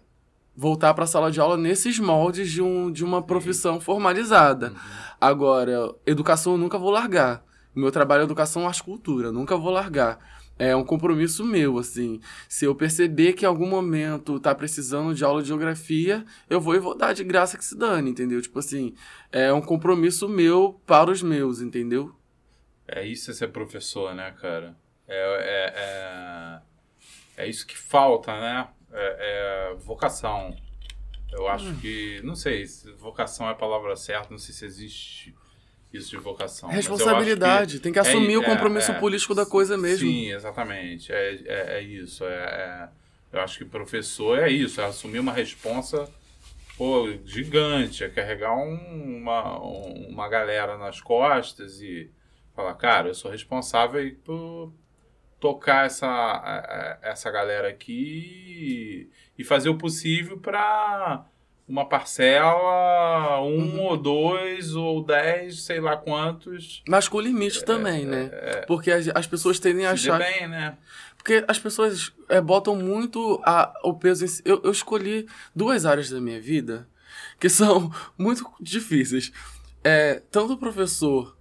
voltar para a sala de aula nesses moldes de, um, de uma profissão formalizada. Agora, educação eu nunca vou largar. Meu trabalho é educação, arte cultura, nunca vou largar. É um compromisso meu, assim. Se eu perceber que em algum momento tá precisando de aula de geografia, eu vou e vou dar de graça que se dane, entendeu? Tipo assim, é um compromisso meu para os meus, entendeu? É isso é ser professor, né, cara? É, é, é, é isso que falta, né? É, é vocação. Eu acho Hum. que. Não sei se vocação é a palavra certa, não sei se existe isso de vocação. Responsabilidade, tem que é- assumir o é- compromisso é. político da coisa mesmo. Sim, exatamente. É, é, é isso. É, é- eu acho que professor é isso, é assumir uma responsa pô, gigante, é carregar um- uma, um- uma galera nas costas e falar, cara, eu sou responsável por tocar essa, essa galera aqui e, e fazer o possível para uma parcela, um Uhum. ou dois ou dez, sei lá quantos. Mas com limite também, né? Porque as, as pessoas tendem a achar. bem, né? Porque as pessoas é, botam muito a, o peso em si. Eu, eu escolhi duas áreas da minha vida que são muito difíceis. É, tanto professor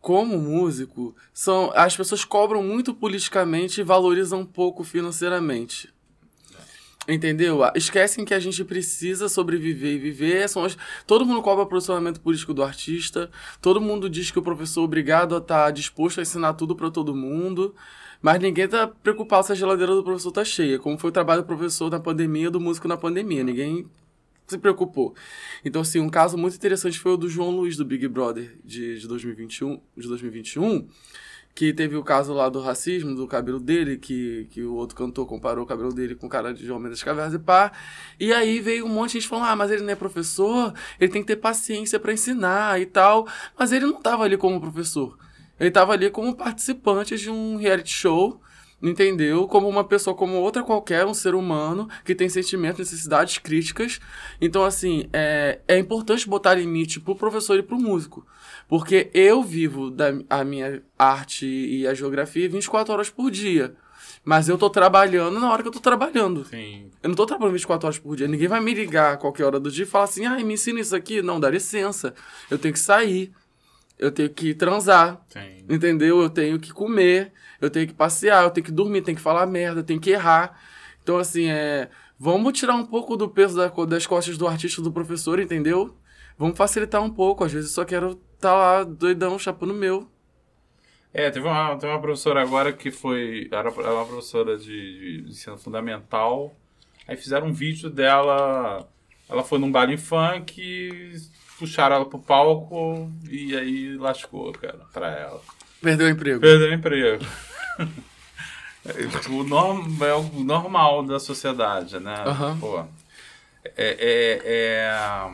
como músico, são as pessoas cobram muito politicamente e valorizam pouco financeiramente. Entendeu? Esquecem que a gente precisa sobreviver e viver. São as... Todo mundo cobra posicionamento político do artista. Todo mundo diz que o professor é obrigado a estar tá disposto a ensinar tudo para todo mundo. Mas ninguém tá preocupado se a geladeira do professor tá cheia. Como foi o trabalho do professor na pandemia, do músico na pandemia. Ninguém se preocupou. Então, assim, um caso muito interessante foi o do João Luiz, do Big Brother de, de, 2021, de 2021 que teve o caso lá do racismo, do cabelo dele, que, que o outro cantor comparou o cabelo dele com o cara de João Mendes Cavernas e pá. E aí veio um monte de gente falando, ah, mas ele não é professor, ele tem que ter paciência para ensinar e tal. Mas ele não tava ali como professor. Ele tava ali como participante de um reality show entendeu? Como uma pessoa como outra qualquer, um ser humano que tem sentimentos, necessidades críticas. Então, assim, é, é importante botar limite pro professor e pro músico. Porque eu vivo da a minha arte e a geografia 24 horas por dia. Mas eu tô trabalhando na hora que eu tô trabalhando. Sim. Eu não tô trabalhando 24 horas por dia. Ninguém vai me ligar a qualquer hora do dia e falar assim, ah, me ensina isso aqui. Não, dá licença. Eu tenho que sair. Eu tenho que transar. Sim. Entendeu? Eu tenho que comer eu tenho que passear, eu tenho que dormir, tenho que falar merda, tenho que errar. Então, assim, é. Vamos tirar um pouco do peso da, das costas do artista do professor, entendeu? Vamos facilitar um pouco. Às vezes eu só quero estar tá lá doidão, chapando meu. É, teve uma, teve uma professora agora que foi. Era, era uma professora de, de ensino fundamental. Aí fizeram um vídeo dela. Ela foi num baile funk, puxaram ela pro palco e aí lascou, cara, pra ela. Perdeu o emprego. Perdeu o emprego. o norm, é o normal da sociedade, né? Uhum. Pô, é, é, é...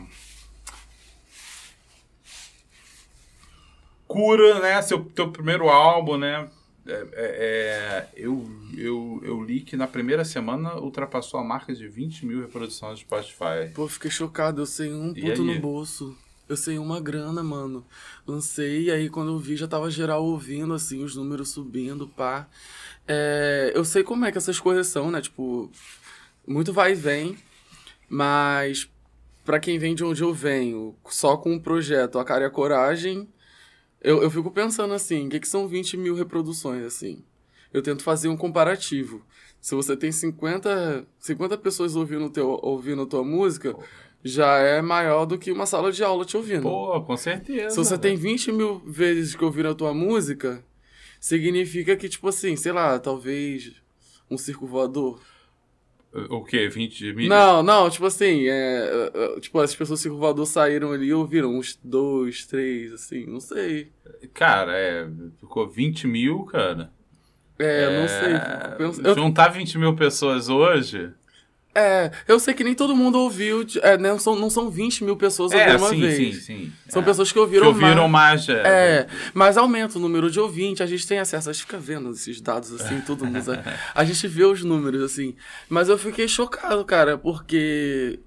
Cura, né? Seu teu primeiro álbum, né? É, é, é, eu, eu, eu li que na primeira semana ultrapassou a marca de 20 mil reproduções do Spotify. Pô, fiquei chocado, eu sei um puto no bolso. Eu sei uma grana, mano. Lancei, e aí quando eu vi já tava geral ouvindo, assim, os números subindo, pá. É, eu sei como é que essas coisas são, né? Tipo, muito vai e vem, mas para quem vem de onde eu venho, só com um projeto, a cara e a coragem, eu, eu fico pensando assim, o que, que são 20 mil reproduções, assim? Eu tento fazer um comparativo. Se você tem 50, 50 pessoas ouvindo, teu, ouvindo a tua música, já é maior do que uma sala de aula te ouvindo. Pô, com certeza. Se você tem 20 mil vezes que ouviram a tua música, significa que, tipo assim, sei lá, talvez um circo voador. O quê? 20 mil? Não, não, tipo assim, é, é, tipo, as pessoas circo voador saíram ali e ouviram uns dois, três, assim, não sei. Cara, é, ficou 20 mil, cara. É, é não sei. Eu... Juntar 20 mil pessoas hoje... É, eu sei que nem todo mundo ouviu, é, não, são, não são 20 mil pessoas é, uma sim, vez. Sim, sim. São é. pessoas que ouviram, que ouviram mais. mais é. é, mas aumenta o número de ouvintes, a gente tem acesso, a gente fica vendo esses dados assim, tudo. Nos, a gente vê os números assim. Mas eu fiquei chocado, cara, porque.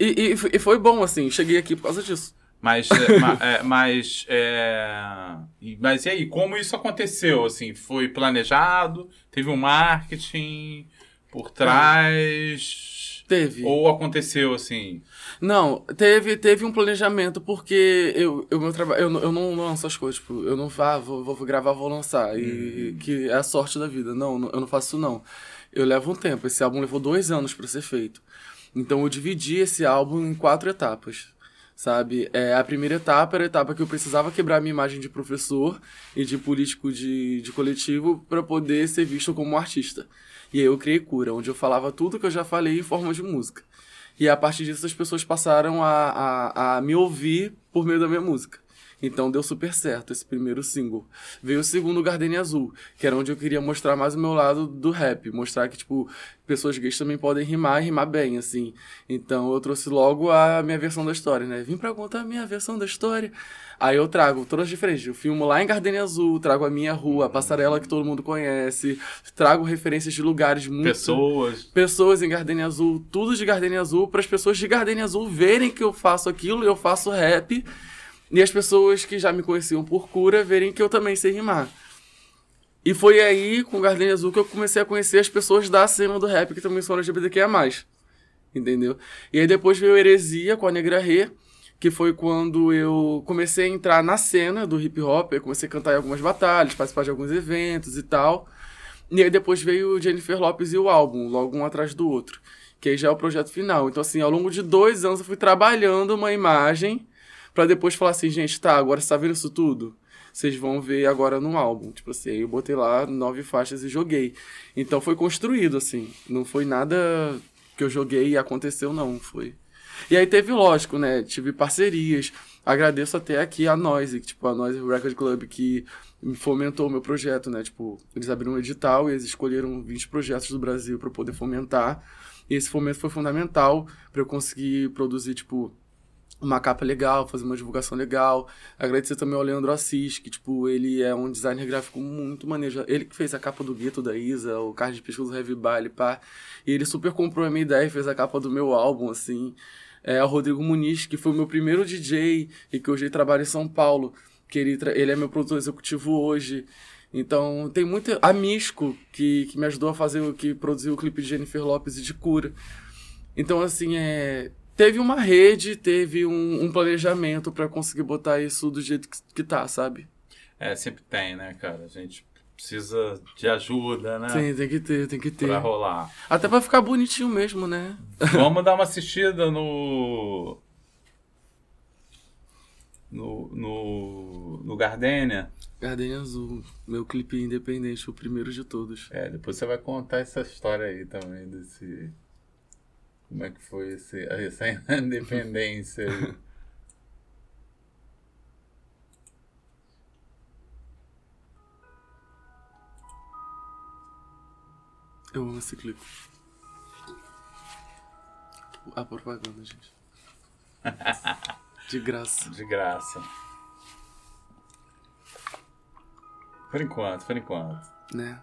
E, e, e foi bom, assim, cheguei aqui por causa disso. Mas, é, é, mas, é, mas e aí, como isso aconteceu? Assim, foi planejado? Teve um marketing? Por trás? Teve. Ou aconteceu assim? Não, teve, teve um planejamento, porque eu, eu, meu trabalho, eu, eu não lanço as coisas, tipo, eu não ah, vou, vou gravar, vou lançar, e uhum. que é a sorte da vida. Não, eu não faço isso não. Eu levo um tempo, esse álbum levou dois anos para ser feito. Então eu dividi esse álbum em quatro etapas sabe? É, a primeira etapa era a etapa que eu precisava quebrar a minha imagem de professor e de político de, de coletivo para poder ser visto como um artista. E aí eu criei Cura, onde eu falava tudo que eu já falei em forma de música. E a partir disso as pessoas passaram a, a, a me ouvir por meio da minha música. Então deu super certo esse primeiro single. Veio o segundo Gardenia Azul, que era onde eu queria mostrar mais o meu lado do rap, mostrar que tipo pessoas gays também podem rimar e rimar bem, assim. Então eu trouxe logo a minha versão da história, né? Vim para contar a minha versão da história. Aí eu trago todas diferentes. Eu filmo lá em Gardenia Azul, trago a minha rua, a passarela que todo mundo conhece, trago referências de lugares muito. Pessoas. Pessoas em Gardenia Azul, tudo de Gardenia Azul, para as pessoas de Gardenia Azul verem que eu faço aquilo, eu faço rap e as pessoas que já me conheciam por cura verem que eu também sei rimar. E foi aí, com o Gardenia Azul, que eu comecei a conhecer as pessoas da cena do rap que também são LGBTQIA+. Entendeu? E aí depois veio Heresia com a Negra Rê, que foi quando eu comecei a entrar na cena do hip hop, eu comecei a cantar em algumas batalhas, participar de alguns eventos e tal. E aí depois veio Jennifer Lopes e o álbum, logo um atrás do outro. que aí já é o projeto final. Então, assim, ao longo de dois anos eu fui trabalhando uma imagem para depois falar assim, gente, tá, agora você tá vendo isso tudo? Vocês vão ver agora no álbum. Tipo assim, eu botei lá nove faixas e joguei. Então foi construído, assim. Não foi nada que eu joguei e aconteceu, não. Foi. E aí teve, lógico, né? Tive parcerias. Agradeço até aqui a Noise, tipo, a Noise Record Club, que fomentou o meu projeto, né? Tipo, eles abriram um edital e eles escolheram 20 projetos do Brasil para poder fomentar. E esse fomento foi fundamental para eu conseguir produzir, tipo, uma capa legal, fazer uma divulgação legal. Agradecer também ao Leandro Assis, que, tipo, ele é um designer gráfico muito maneiro. Ele que fez a capa do Gueto da Isa, o card de pesquisa do Heavy Baile, pá. E ele super comprou a minha ideia e fez a capa do meu álbum, assim. É o Rodrigo Muniz, que foi o meu primeiro DJ e que hoje trabalha em São Paulo. Que ele, ele é meu produtor executivo hoje. Então, tem muito. A Misco, que, que me ajudou a fazer o que produziu o clipe de Jennifer Lopes e de Cura. Então, assim, é, teve uma rede, teve um, um planejamento para conseguir botar isso do jeito que, que tá, sabe? É, sempre tem, né, cara? A gente precisa de ajuda, né? Sim, tem que ter, tem que ter. Pra rolar. Até pra ficar bonitinho mesmo, né? Vamos dar uma assistida no. No, no, no Gardênia. Gardênia Azul, meu clipe independente, o primeiro de todos. É, depois você vai contar essa história aí também, desse como é que foi esse, essa independência? Eu amo esse clipe. A propaganda, gente. De graça. De graça. Por enquanto, por enquanto. Né?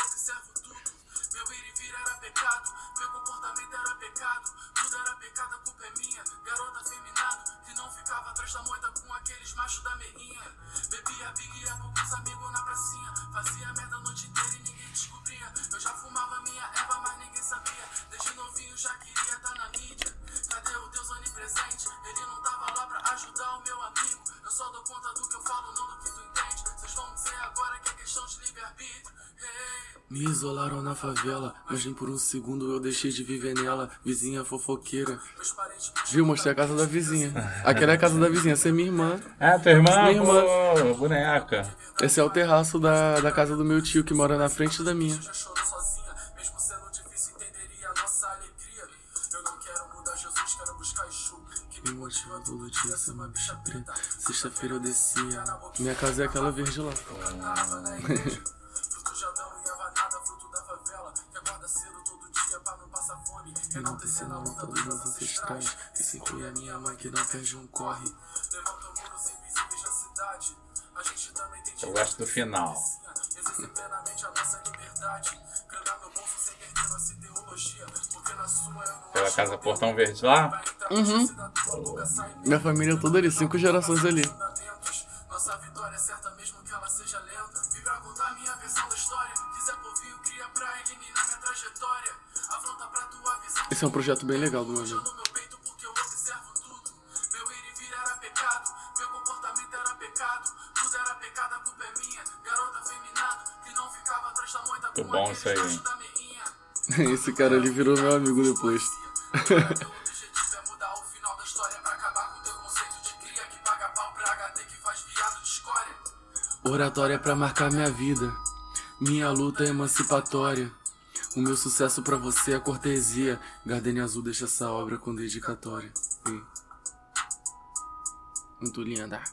Me isolaram na favela, mas nem por um segundo eu deixei de viver nela. Vizinha fofoqueira. Viu? Mostrei a casa da vizinha. Aquela é a casa da vizinha, essa é minha irmã. Ah, tua irmã? Minha irmã. Pô, boneca. Esse é o terraço da, da casa do meu tio que mora na frente da minha. Me motiva motiva todo dia ser uma bicha preta. Sexta-feira eu descia. Minha casa é aquela verde lá. Fome. Enaltecendo a luta dos meus ancestrais. Isso inclui a minha mãe que não perde um corre. Levanta muros invisíveis na cidade. A gente também tem Eu gosto do final. Exercer plenamente a nossa liberdade. Grana meu bolso sem perder nossa ideologia. Porque na sua eu não Pela casa Portão Verde lá. Uhum. Minha família toda ali, cinco gerações ali. Garota feminado que não ficava atrás da moita com bom aqueles isso aí, hein? Esse cara ali virou meu amigo depois. É. Oratória pra marcar minha vida. Minha luta é emancipatória. O meu sucesso pra você é cortesia. Gardenia Azul deixa essa obra com dedicatória. Ei. Muito linda.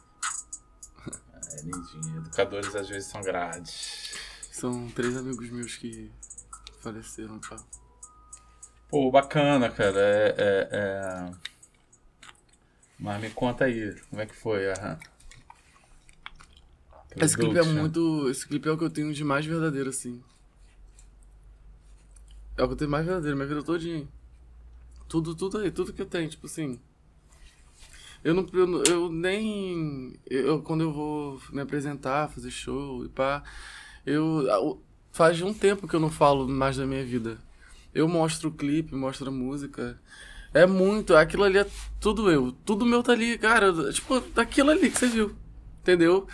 É lindinho. Educadores às vezes são grades. São três amigos meus que faleceram, tá? Pô, bacana, cara. É, é, é... Mas me conta aí, como é que foi a. Esse clipe é muito. Esse clipe é o que eu tenho de mais verdadeiro, assim. É o que eu tenho mais verdadeiro, minha vida todinha. Tudo, tudo aí, tudo que eu tenho, tipo assim. Eu não. Eu, eu nem. Eu, quando eu vou me apresentar, fazer show e pá. Eu- Faz um tempo que eu não falo mais da minha vida. Eu mostro o clipe, mostro a música. É muito, aquilo ali é tudo eu. Tudo meu tá ali, cara. Tipo, daquilo ali que você viu. Entendeu?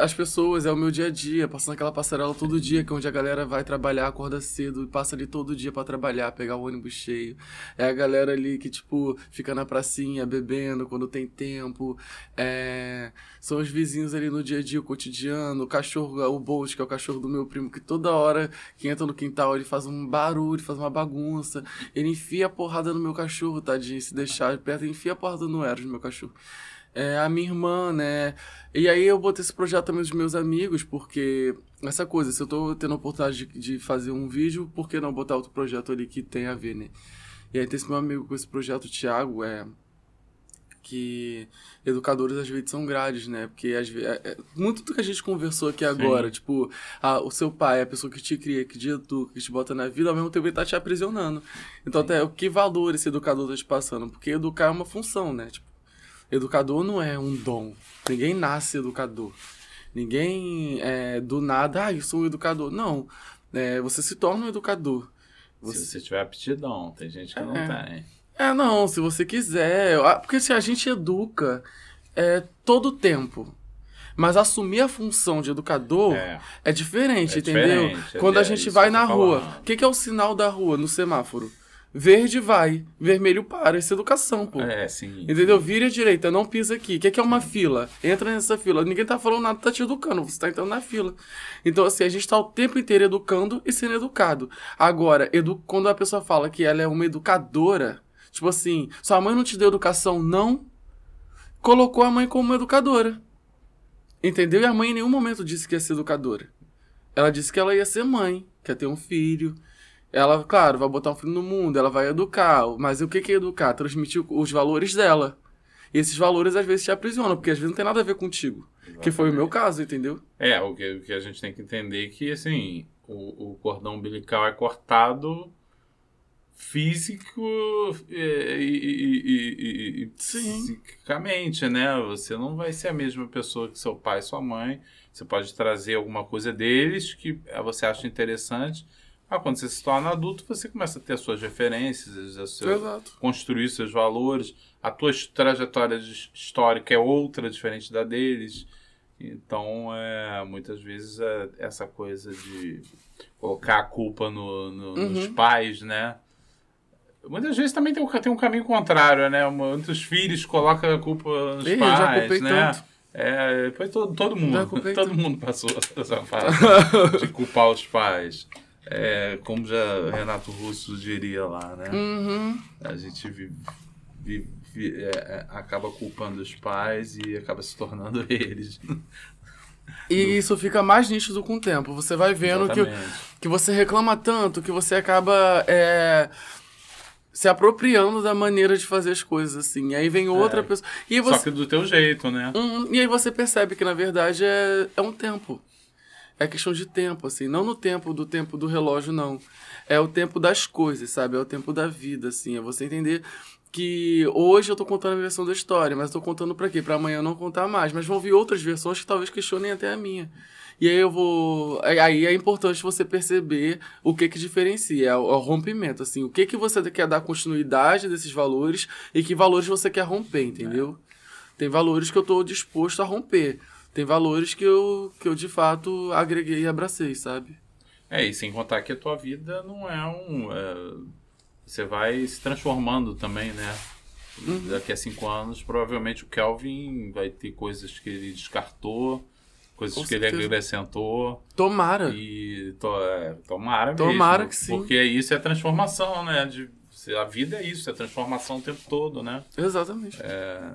As pessoas, é o meu dia a dia, passando aquela passarela todo dia, que é onde a galera vai trabalhar, acorda cedo, passa ali todo dia para trabalhar, pegar o ônibus cheio. É a galera ali que, tipo, fica na pracinha bebendo quando tem tempo. É... São os vizinhos ali no dia a dia, o cotidiano, o cachorro, o Bolt, que é o cachorro do meu primo, que toda hora que entra no quintal ele faz um barulho, faz uma bagunça. Ele enfia a porrada no meu cachorro, tadinho, se deixar perto, ele enfia a porrada no Eros no meu cachorro é, a minha irmã, né? E aí eu botei esse projeto também dos meus amigos, porque essa coisa, se eu tô tendo a oportunidade de, de, fazer um vídeo, por que não botar outro projeto ali que tem a ver, né? E aí tem esse meu amigo com esse projeto, o Thiago, é que educadores às vezes são grades, né? Porque às vezes, é, é, muito do que a gente conversou aqui agora, Sim. tipo, a, o seu pai, a pessoa que te cria, que te educa, que te bota na vida, ao mesmo tempo ele tá te aprisionando. Então, Sim. até o que valor esse educador tá te passando? Porque educar é uma função, né? Tipo, Educador não é um dom. Ninguém nasce educador. Ninguém é, do nada, ah, eu sou um educador. Não. É, você se torna um educador. Você... Se você tiver aptidão, tem gente que é, não tem. É, não, se você quiser. Porque se a gente educa é, todo o tempo. Mas assumir a função de educador é, é diferente, é entendeu? Diferente, Quando a é gente vai na rua, o que, que é o sinal da rua no semáforo? Verde vai, vermelho para. Isso é educação, pô. É, sim. Entendeu? Vire à direita, não pisa aqui. O que é, que é uma fila? Entra nessa fila. Ninguém tá falando nada, tá te educando. Você tá entrando na fila. Então, assim, a gente tá o tempo inteiro educando e sendo educado. Agora, edu... quando a pessoa fala que ela é uma educadora, tipo assim, sua mãe não te deu educação, não, colocou a mãe como uma educadora. Entendeu? E a mãe em nenhum momento disse que ia ser educadora. Ela disse que ela ia ser mãe, quer ter um filho, ela, claro, vai botar um filho no mundo, ela vai educar. Mas o que é educar? Transmitir os valores dela. E esses valores às vezes te aprisionam, porque às vezes não tem nada a ver contigo. Exatamente. Que foi o meu caso, entendeu? É, o que, o que a gente tem que entender é que, assim, o, o cordão umbilical é cortado físico e, e, e, e psicamente, né? Você não vai ser a mesma pessoa que seu pai e sua mãe. Você pode trazer alguma coisa deles que você acha interessante, ah, quando você se torna adulto, você começa a ter as suas referências, a seu, construir seus valores. A tua trajetória histórica é outra, diferente da deles. Então, é, muitas vezes, é essa coisa de colocar a culpa no, no, uhum. nos pais, né? Muitas vezes também tem um, tem um caminho contrário, né? Muitos filhos colocam a culpa nos Ei, pais, né? Tanto. É, depois todo, todo mundo, todo mundo passou essa fase de culpar os pais. É, como já Renato Russo diria lá, né? Uhum. A gente vive, vive, é, é, acaba culpando os pais e acaba se tornando eles. E isso fica mais nítido com o tempo. Você vai vendo que, que você reclama tanto que você acaba é, se apropriando da maneira de fazer as coisas, assim. E aí vem outra é, pessoa. E você, Só que do teu jeito, né? Um, e aí você percebe que, na verdade, é, é um tempo é questão de tempo, assim. Não no tempo do tempo do relógio, não. É o tempo das coisas, sabe? É o tempo da vida, assim. É você entender que hoje eu tô contando a versão da história, mas eu tô contando para quê? Para amanhã não contar mais. Mas vão vir outras versões que talvez questionem até a minha. E aí eu vou. Aí é importante você perceber o que que diferencia, é o, rompimento, assim, o que que você quer dar continuidade desses valores e que valores você quer romper, entendeu? É. Tem valores que eu tô disposto a romper tem valores que eu, que eu de fato agreguei e abracei, sabe? É, e sem contar que a tua vida não é um. É, você vai se transformando também, né? Uhum. Daqui a cinco anos, provavelmente o Kelvin vai ter coisas que ele descartou, coisas Com que certeza. ele acrescentou. Tomara. E to, é, tomara, tomara mesmo, que sim. Porque isso é transformação, né? De, a vida é isso, é transformação o tempo todo, né? Exatamente. É,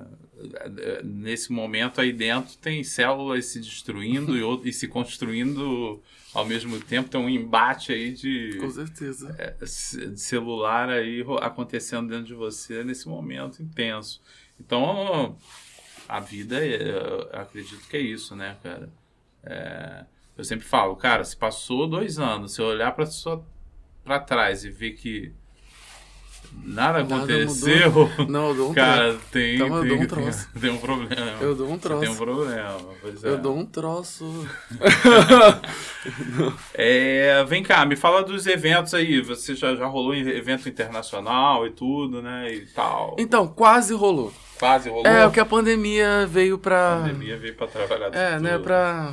nesse momento aí dentro tem células se destruindo e, e, se construindo ao mesmo tempo. Tem um embate aí de, Com certeza. É, de celular aí acontecendo dentro de você nesse momento intenso. Então, a vida, eu acredito que é isso, né, cara? É, eu sempre falo, cara, se passou dois anos, se eu olhar para trás e ver que Nada Nada aconteceu. Não, eu dou um Cara, troço. tem, Então, eu tem, dou um tem- troço. tem um problema. Eu dou um troço. Tem um problema. Pois é. Eu dou um troço. É, vem cá, me fala dos eventos aí. Você já, já rolou em evento internacional e tudo, né? E tal. Então, quase rolou. Quase rolou. É, o que a pandemia veio pra. A pandemia veio pra trabalhar É, tudo. né, pra.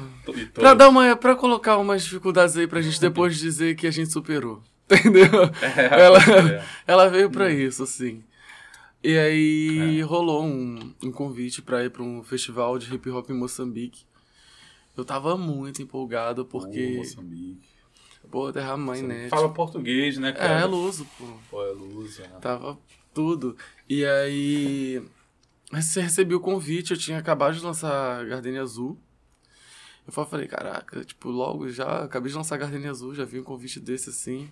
Pra dar uma. pra colocar umas dificuldades aí pra gente depois dizer que a gente superou. Entendeu? É, Ela, é. ela veio pra isso, assim. E aí rolou um, um convite pra ir pra um festival de hip hop em Moçambique. Eu tava muito empolgado porque. Pô, Moçambique. Pô, terra mãe, Você né? Fala português, né, É, cara? é luso, pô. Pô, é luz, é. Tava tudo. E aí. Você recebi o convite, eu tinha acabado de lançar Gardenia Azul. Eu falei, caraca, tipo, logo já, acabei de lançar Gardenia Azul, já vi um convite desse assim.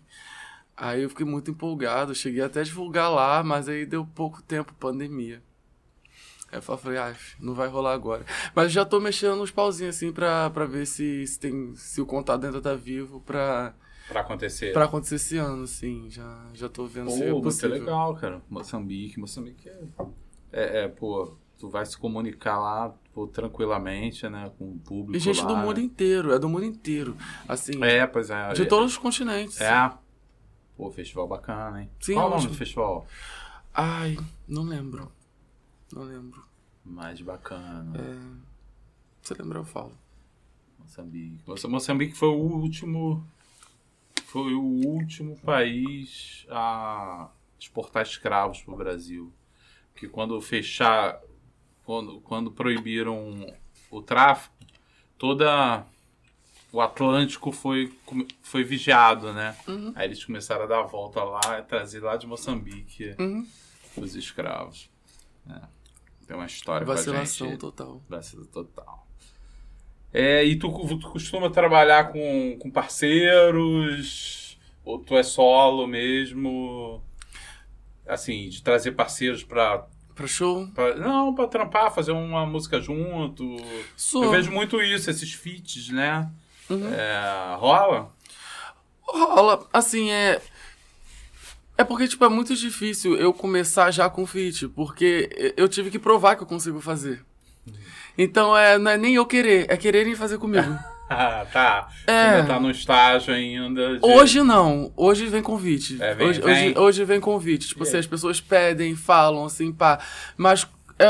Aí eu fiquei muito empolgado, cheguei até a divulgar lá, mas aí deu pouco tempo, pandemia. Aí eu falei, ah, não vai rolar agora. Mas já tô mexendo nos pauzinhos assim pra, pra ver se, se, tem, se o contato ainda tá vivo pra, Pra acontecer. pra acontecer esse ano, assim. Já, já tô vendo Pô, se é muito possível. legal, cara. Moçambique, Moçambique é, é, é, pô, tu vai se comunicar lá, pô, tranquilamente, né, com o público E gente lá, do mundo né? inteiro, é do mundo inteiro. Assim, É, pois é. de é, todos os continentes. É. Pô, festival bacana, hein? Sim, Qual o nome do festival? Ai, não lembro. Não lembro. Mais bacana. É, Se lembrar, eu falo. Moçambique. Moça- Moçambique foi o último. Foi o último país a exportar escravos para o Brasil. Que quando fechar. Quando, quando proibiram o tráfico, toda. O Atlântico foi, foi vigiado, né? Uhum. Aí eles começaram a dar a volta lá e trazer lá de Moçambique Uhum. os escravos. É. Tem uma história Vacilação gente. total. Vacilo total. É, e tu, tu costuma trabalhar com, com parceiros? Ou tu é solo mesmo? Assim, de trazer parceiros pra. Pra show? pra- não, pra trampar, fazer uma música junto. Sou. Eu vejo muito isso, esses feats, né? Uhum. É, rola? Rola, assim, é. É porque, tipo, é muito difícil eu começar já com feat, porque eu tive que provar que eu consigo fazer. Então, é, não é nem eu querer, é quererem fazer comigo. Tá. É. Você ainda tá no estágio ainda. de- Hoje não, hoje vem convite. É, vem- hoje, vem. Hoje, hoje vem convite. Tipo assim, aí? as pessoas pedem, falam, assim, pá. Mas, é,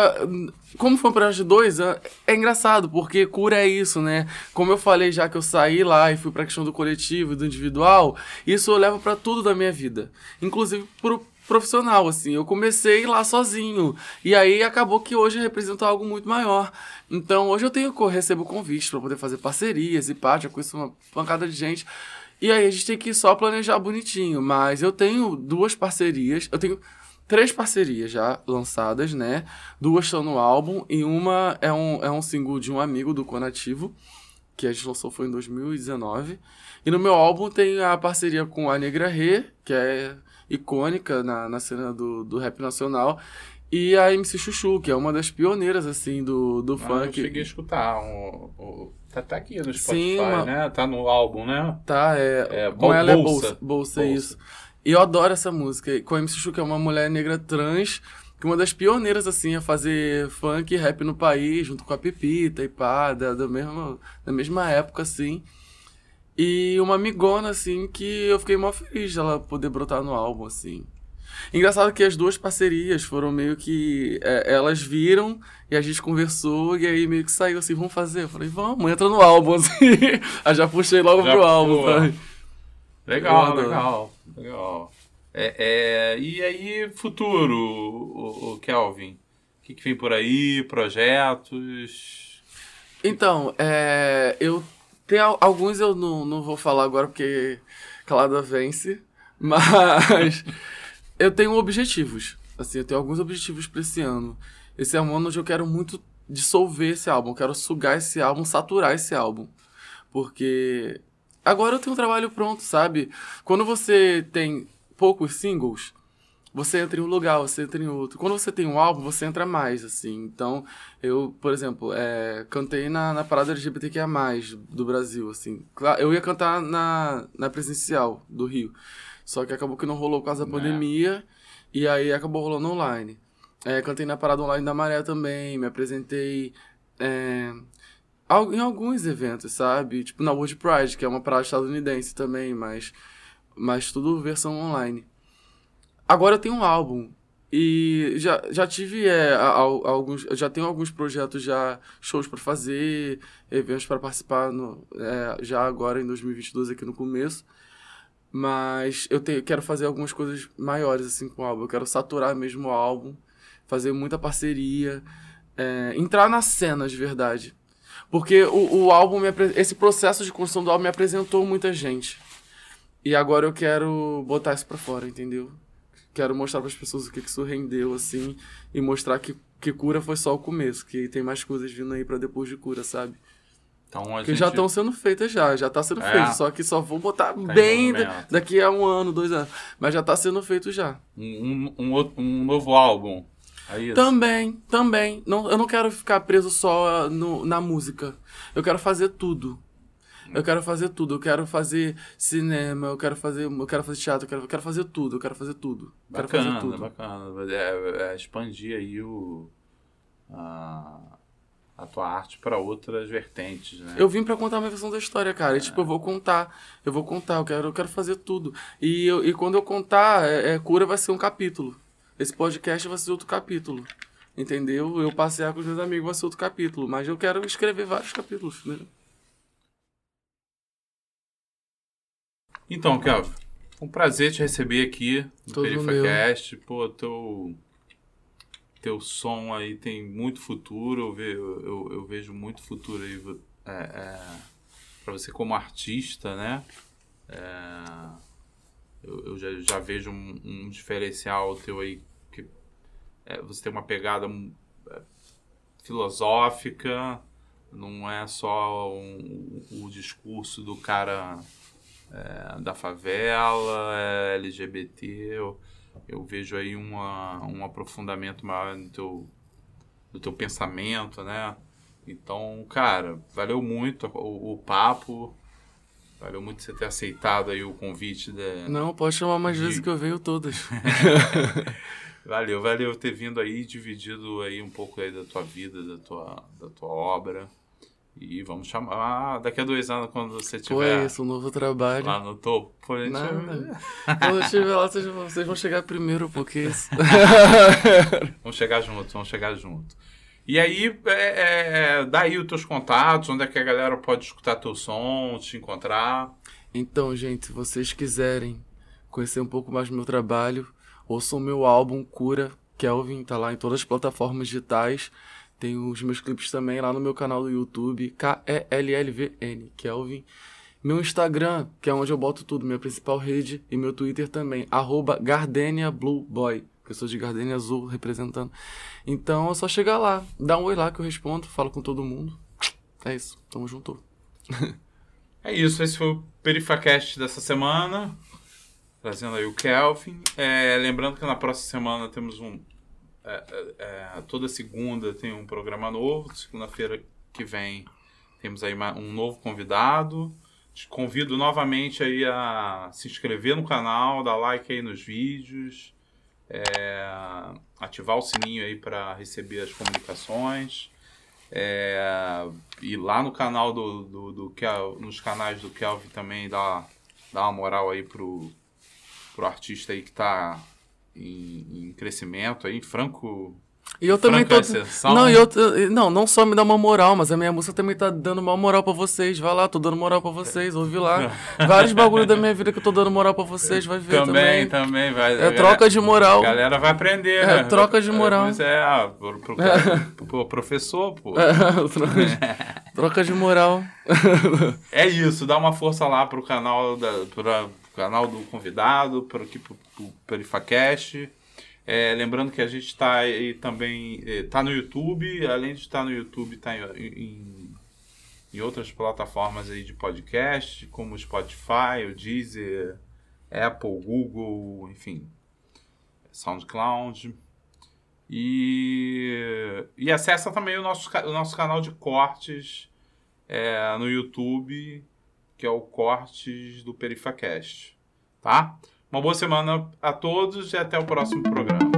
como foi um projeto de dois, é, é engraçado, porque cura é isso, né? Como eu falei já que eu saí lá e fui pra questão do coletivo e do individual, isso eu levo pra tudo da minha vida. Inclusive pro profissional, assim. Eu comecei lá sozinho. E aí acabou que hoje representa algo muito maior. Então hoje eu tenho eu recebo convites pra poder fazer parcerias e pá, já conheço uma pancada de gente. E aí a gente tem que só planejar bonitinho. Mas eu tenho duas parcerias. Eu tenho três parcerias já lançadas, né? Duas estão no álbum e uma é um, é um single de um amigo do Conativo, que a gente lançou foi em 2019. E no meu álbum tem a parceria com a Negra Rê, que é icônica na, na cena do, do rap nacional. E a MC Chuchu, que é uma das pioneiras, assim, do, do Ah, eu funk. cheguei a escutar. O, o- tá, tá aqui no Spotify, Sim, uma- né? Tá no álbum, né? Tá, é. É, com ela é Bolsa. bolsa. Bolsa, Bolsa. isso. E eu adoro essa música. Com a MC Chu, que é uma mulher negra trans, que é uma das pioneiras, assim, a fazer funk e rap no país, junto com a Pepita e pá, da, da, mesma, da mesma época, assim. E uma amigona, assim, que eu fiquei mó feliz dela poder brotar no álbum, assim. Engraçado que as duas parcerias foram meio que. é, elas viram e a gente conversou e aí meio que saiu assim, vamos fazer? Eu falei, vamos, entra no álbum, assim. aí já puxei logo Já pro álbum, é. sabe? Legal, legal, legal. É, é, e aí, futuro, o, o Kelvin? O que, que vem por aí? Projetos? Então, é, eu al- alguns eu não, não vou falar agora porque calada vence, mas eu tenho objetivos. Assim, eu tenho alguns objetivos para esse ano. Esse é um ano onde eu quero muito dissolver esse álbum, quero sugar esse álbum, saturar esse álbum. Porque agora eu tenho um trabalho pronto, sabe? Quando você tem poucos singles, você entra em um lugar, você entra em outro. Quando você tem um álbum, você entra mais, assim. Então, eu, por exemplo, é, cantei na, na parada LGBTQIA+, do Brasil, assim. Eu ia cantar na, na presencial do Rio. Só que acabou que não rolou por causa da é. pandemia. E aí acabou rolando online. É, cantei na parada online da Maré também. Me apresentei é, em alguns eventos, sabe? Tipo na World Pride, que é uma parada estadunidense também, mas, mas tudo versão online. Agora eu tenho um álbum. E já, já tive é, alguns. Já tenho alguns projetos, já shows para fazer, eventos para participar no, é, já agora em 2022, aqui no começo. Mas eu quero fazer algumas coisas maiores assim com o álbum. Eu quero saturar mesmo o álbum, fazer muita parceria, é, entrar na cena de verdade. Porque o, o álbum, esse processo de construção do álbum me apresentou muita gente. E agora eu quero botar isso pra fora, entendeu? Quero mostrar para as pessoas o que, que isso rendeu, assim, e mostrar que, que cura foi só o começo, que tem mais coisas vindo aí para depois de cura, sabe? Então, que gente... já estão sendo feitas já, já tá sendo é. feito, só que só vou botar tá bem daqui a um ano, dois anos, mas já tá sendo feito já. Um, um, um, um novo álbum. É também, também. Não, eu não quero ficar preso só no, na música. Eu quero fazer tudo. Eu quero fazer tudo. Eu quero fazer cinema, eu quero fazer, eu quero fazer teatro, eu quero, eu quero fazer tudo. Eu quero fazer tudo. Bacana, quero fazer tudo. bacana. É, é expandir aí o, a, a tua arte para outras vertentes, né? Eu vim para contar uma versão da história, cara. É. E, tipo, eu vou contar. Eu vou contar. Eu quero, eu quero fazer tudo. E, eu, e quando eu contar, é, é, cura vai ser um capítulo. Esse podcast vai ser outro capítulo. Entendeu? Eu passear com os meus amigos vai ser outro capítulo. Mas eu quero escrever vários capítulos, entendeu? Então, Kelvin, um prazer te receber aqui no PerifaCast. Pô, teu, teu som aí tem muito futuro, eu, ve, eu, eu vejo muito futuro aí é, é, para você como artista, né? É, eu, eu já, já, vejo um, um, diferencial teu aí, que é, você tem uma pegada é, filosófica, não é só um, o discurso do cara é, da favela, é, LGBT, eu, eu vejo aí uma, um aprofundamento maior no teu, no teu pensamento, né? Então, cara, valeu muito o, o papo. Valeu muito você ter aceitado aí o convite. Da, Não, pode chamar mais de... vezes que eu venho todas. valeu, valeu ter vindo aí, dividido aí um pouco aí da tua vida, da tua, da tua obra. E vamos chamar ah, daqui a dois anos, quando você tiver. Isso, um novo trabalho. Lá no topo. Pô, Nada. quando eu estiver lá, vocês vão chegar primeiro, porque isso. vamos chegar juntos, vamos chegar juntos. E aí, é, é, dá aí os teus contatos, onde é que a galera pode escutar teu som, te encontrar. Então, gente, se vocês quiserem conhecer um pouco mais do meu trabalho, ouçam o meu álbum Cura, Kelvin, tá lá em todas as plataformas digitais. Tem os meus clipes também lá no meu canal do YouTube, K-E-L-L-V-N, Kelvin. Meu Instagram, que é onde eu boto tudo, minha principal rede, e meu Twitter também, arroba Gardenia Blue Boy, que eu sou de Gardenia Azul representando. Então é só chegar lá, dá um oi lá que eu respondo, falo com todo mundo. É isso, tamo junto. é isso, esse foi o Perifacast dessa semana, trazendo aí o Kelvin. É, lembrando que na próxima semana temos um é, é, é, toda segunda tem um programa novo. Segunda-feira que vem temos aí um novo convidado. Te convido novamente aí a se inscrever no canal, dar like aí nos vídeos, é, ativar o sininho aí para receber as comunicações. É, e lá no canal do, do, do, nos canais do Kelvin também dá, dá uma moral aí pro, pro artista aí que tá em, em crescimento aí, em franco e eu também tô. Não, eu, não, não só me dá uma moral, mas a minha música também tá dando uma moral pra vocês. Vai lá, tô dando moral pra vocês, ouvi lá. Vários bagulhos da minha vida que eu tô dando moral pra vocês, vai ver também. Também, também, vai. É galera, troca de moral. A galera vai aprender, é, né? troca de moral. Mas é, ah, pro, pro, pro, pro professor, pô. É, troca, de, troca de moral. É isso, dá uma força lá pro canal, da, pra, canal do convidado, para aqui pro, pro Perifacast. É, lembrando que a gente está aí também está no YouTube, além de estar no YouTube, está em, em, em, outras plataformas aí de podcast, como Spotify, o Deezer, Apple, Google, enfim. SoundCloud. E, e acessa também o nosso, o nosso canal de cortes é, no YouTube, que é o Cortes do Perifacast. Tá? Uma boa semana a todos e até o próximo programa.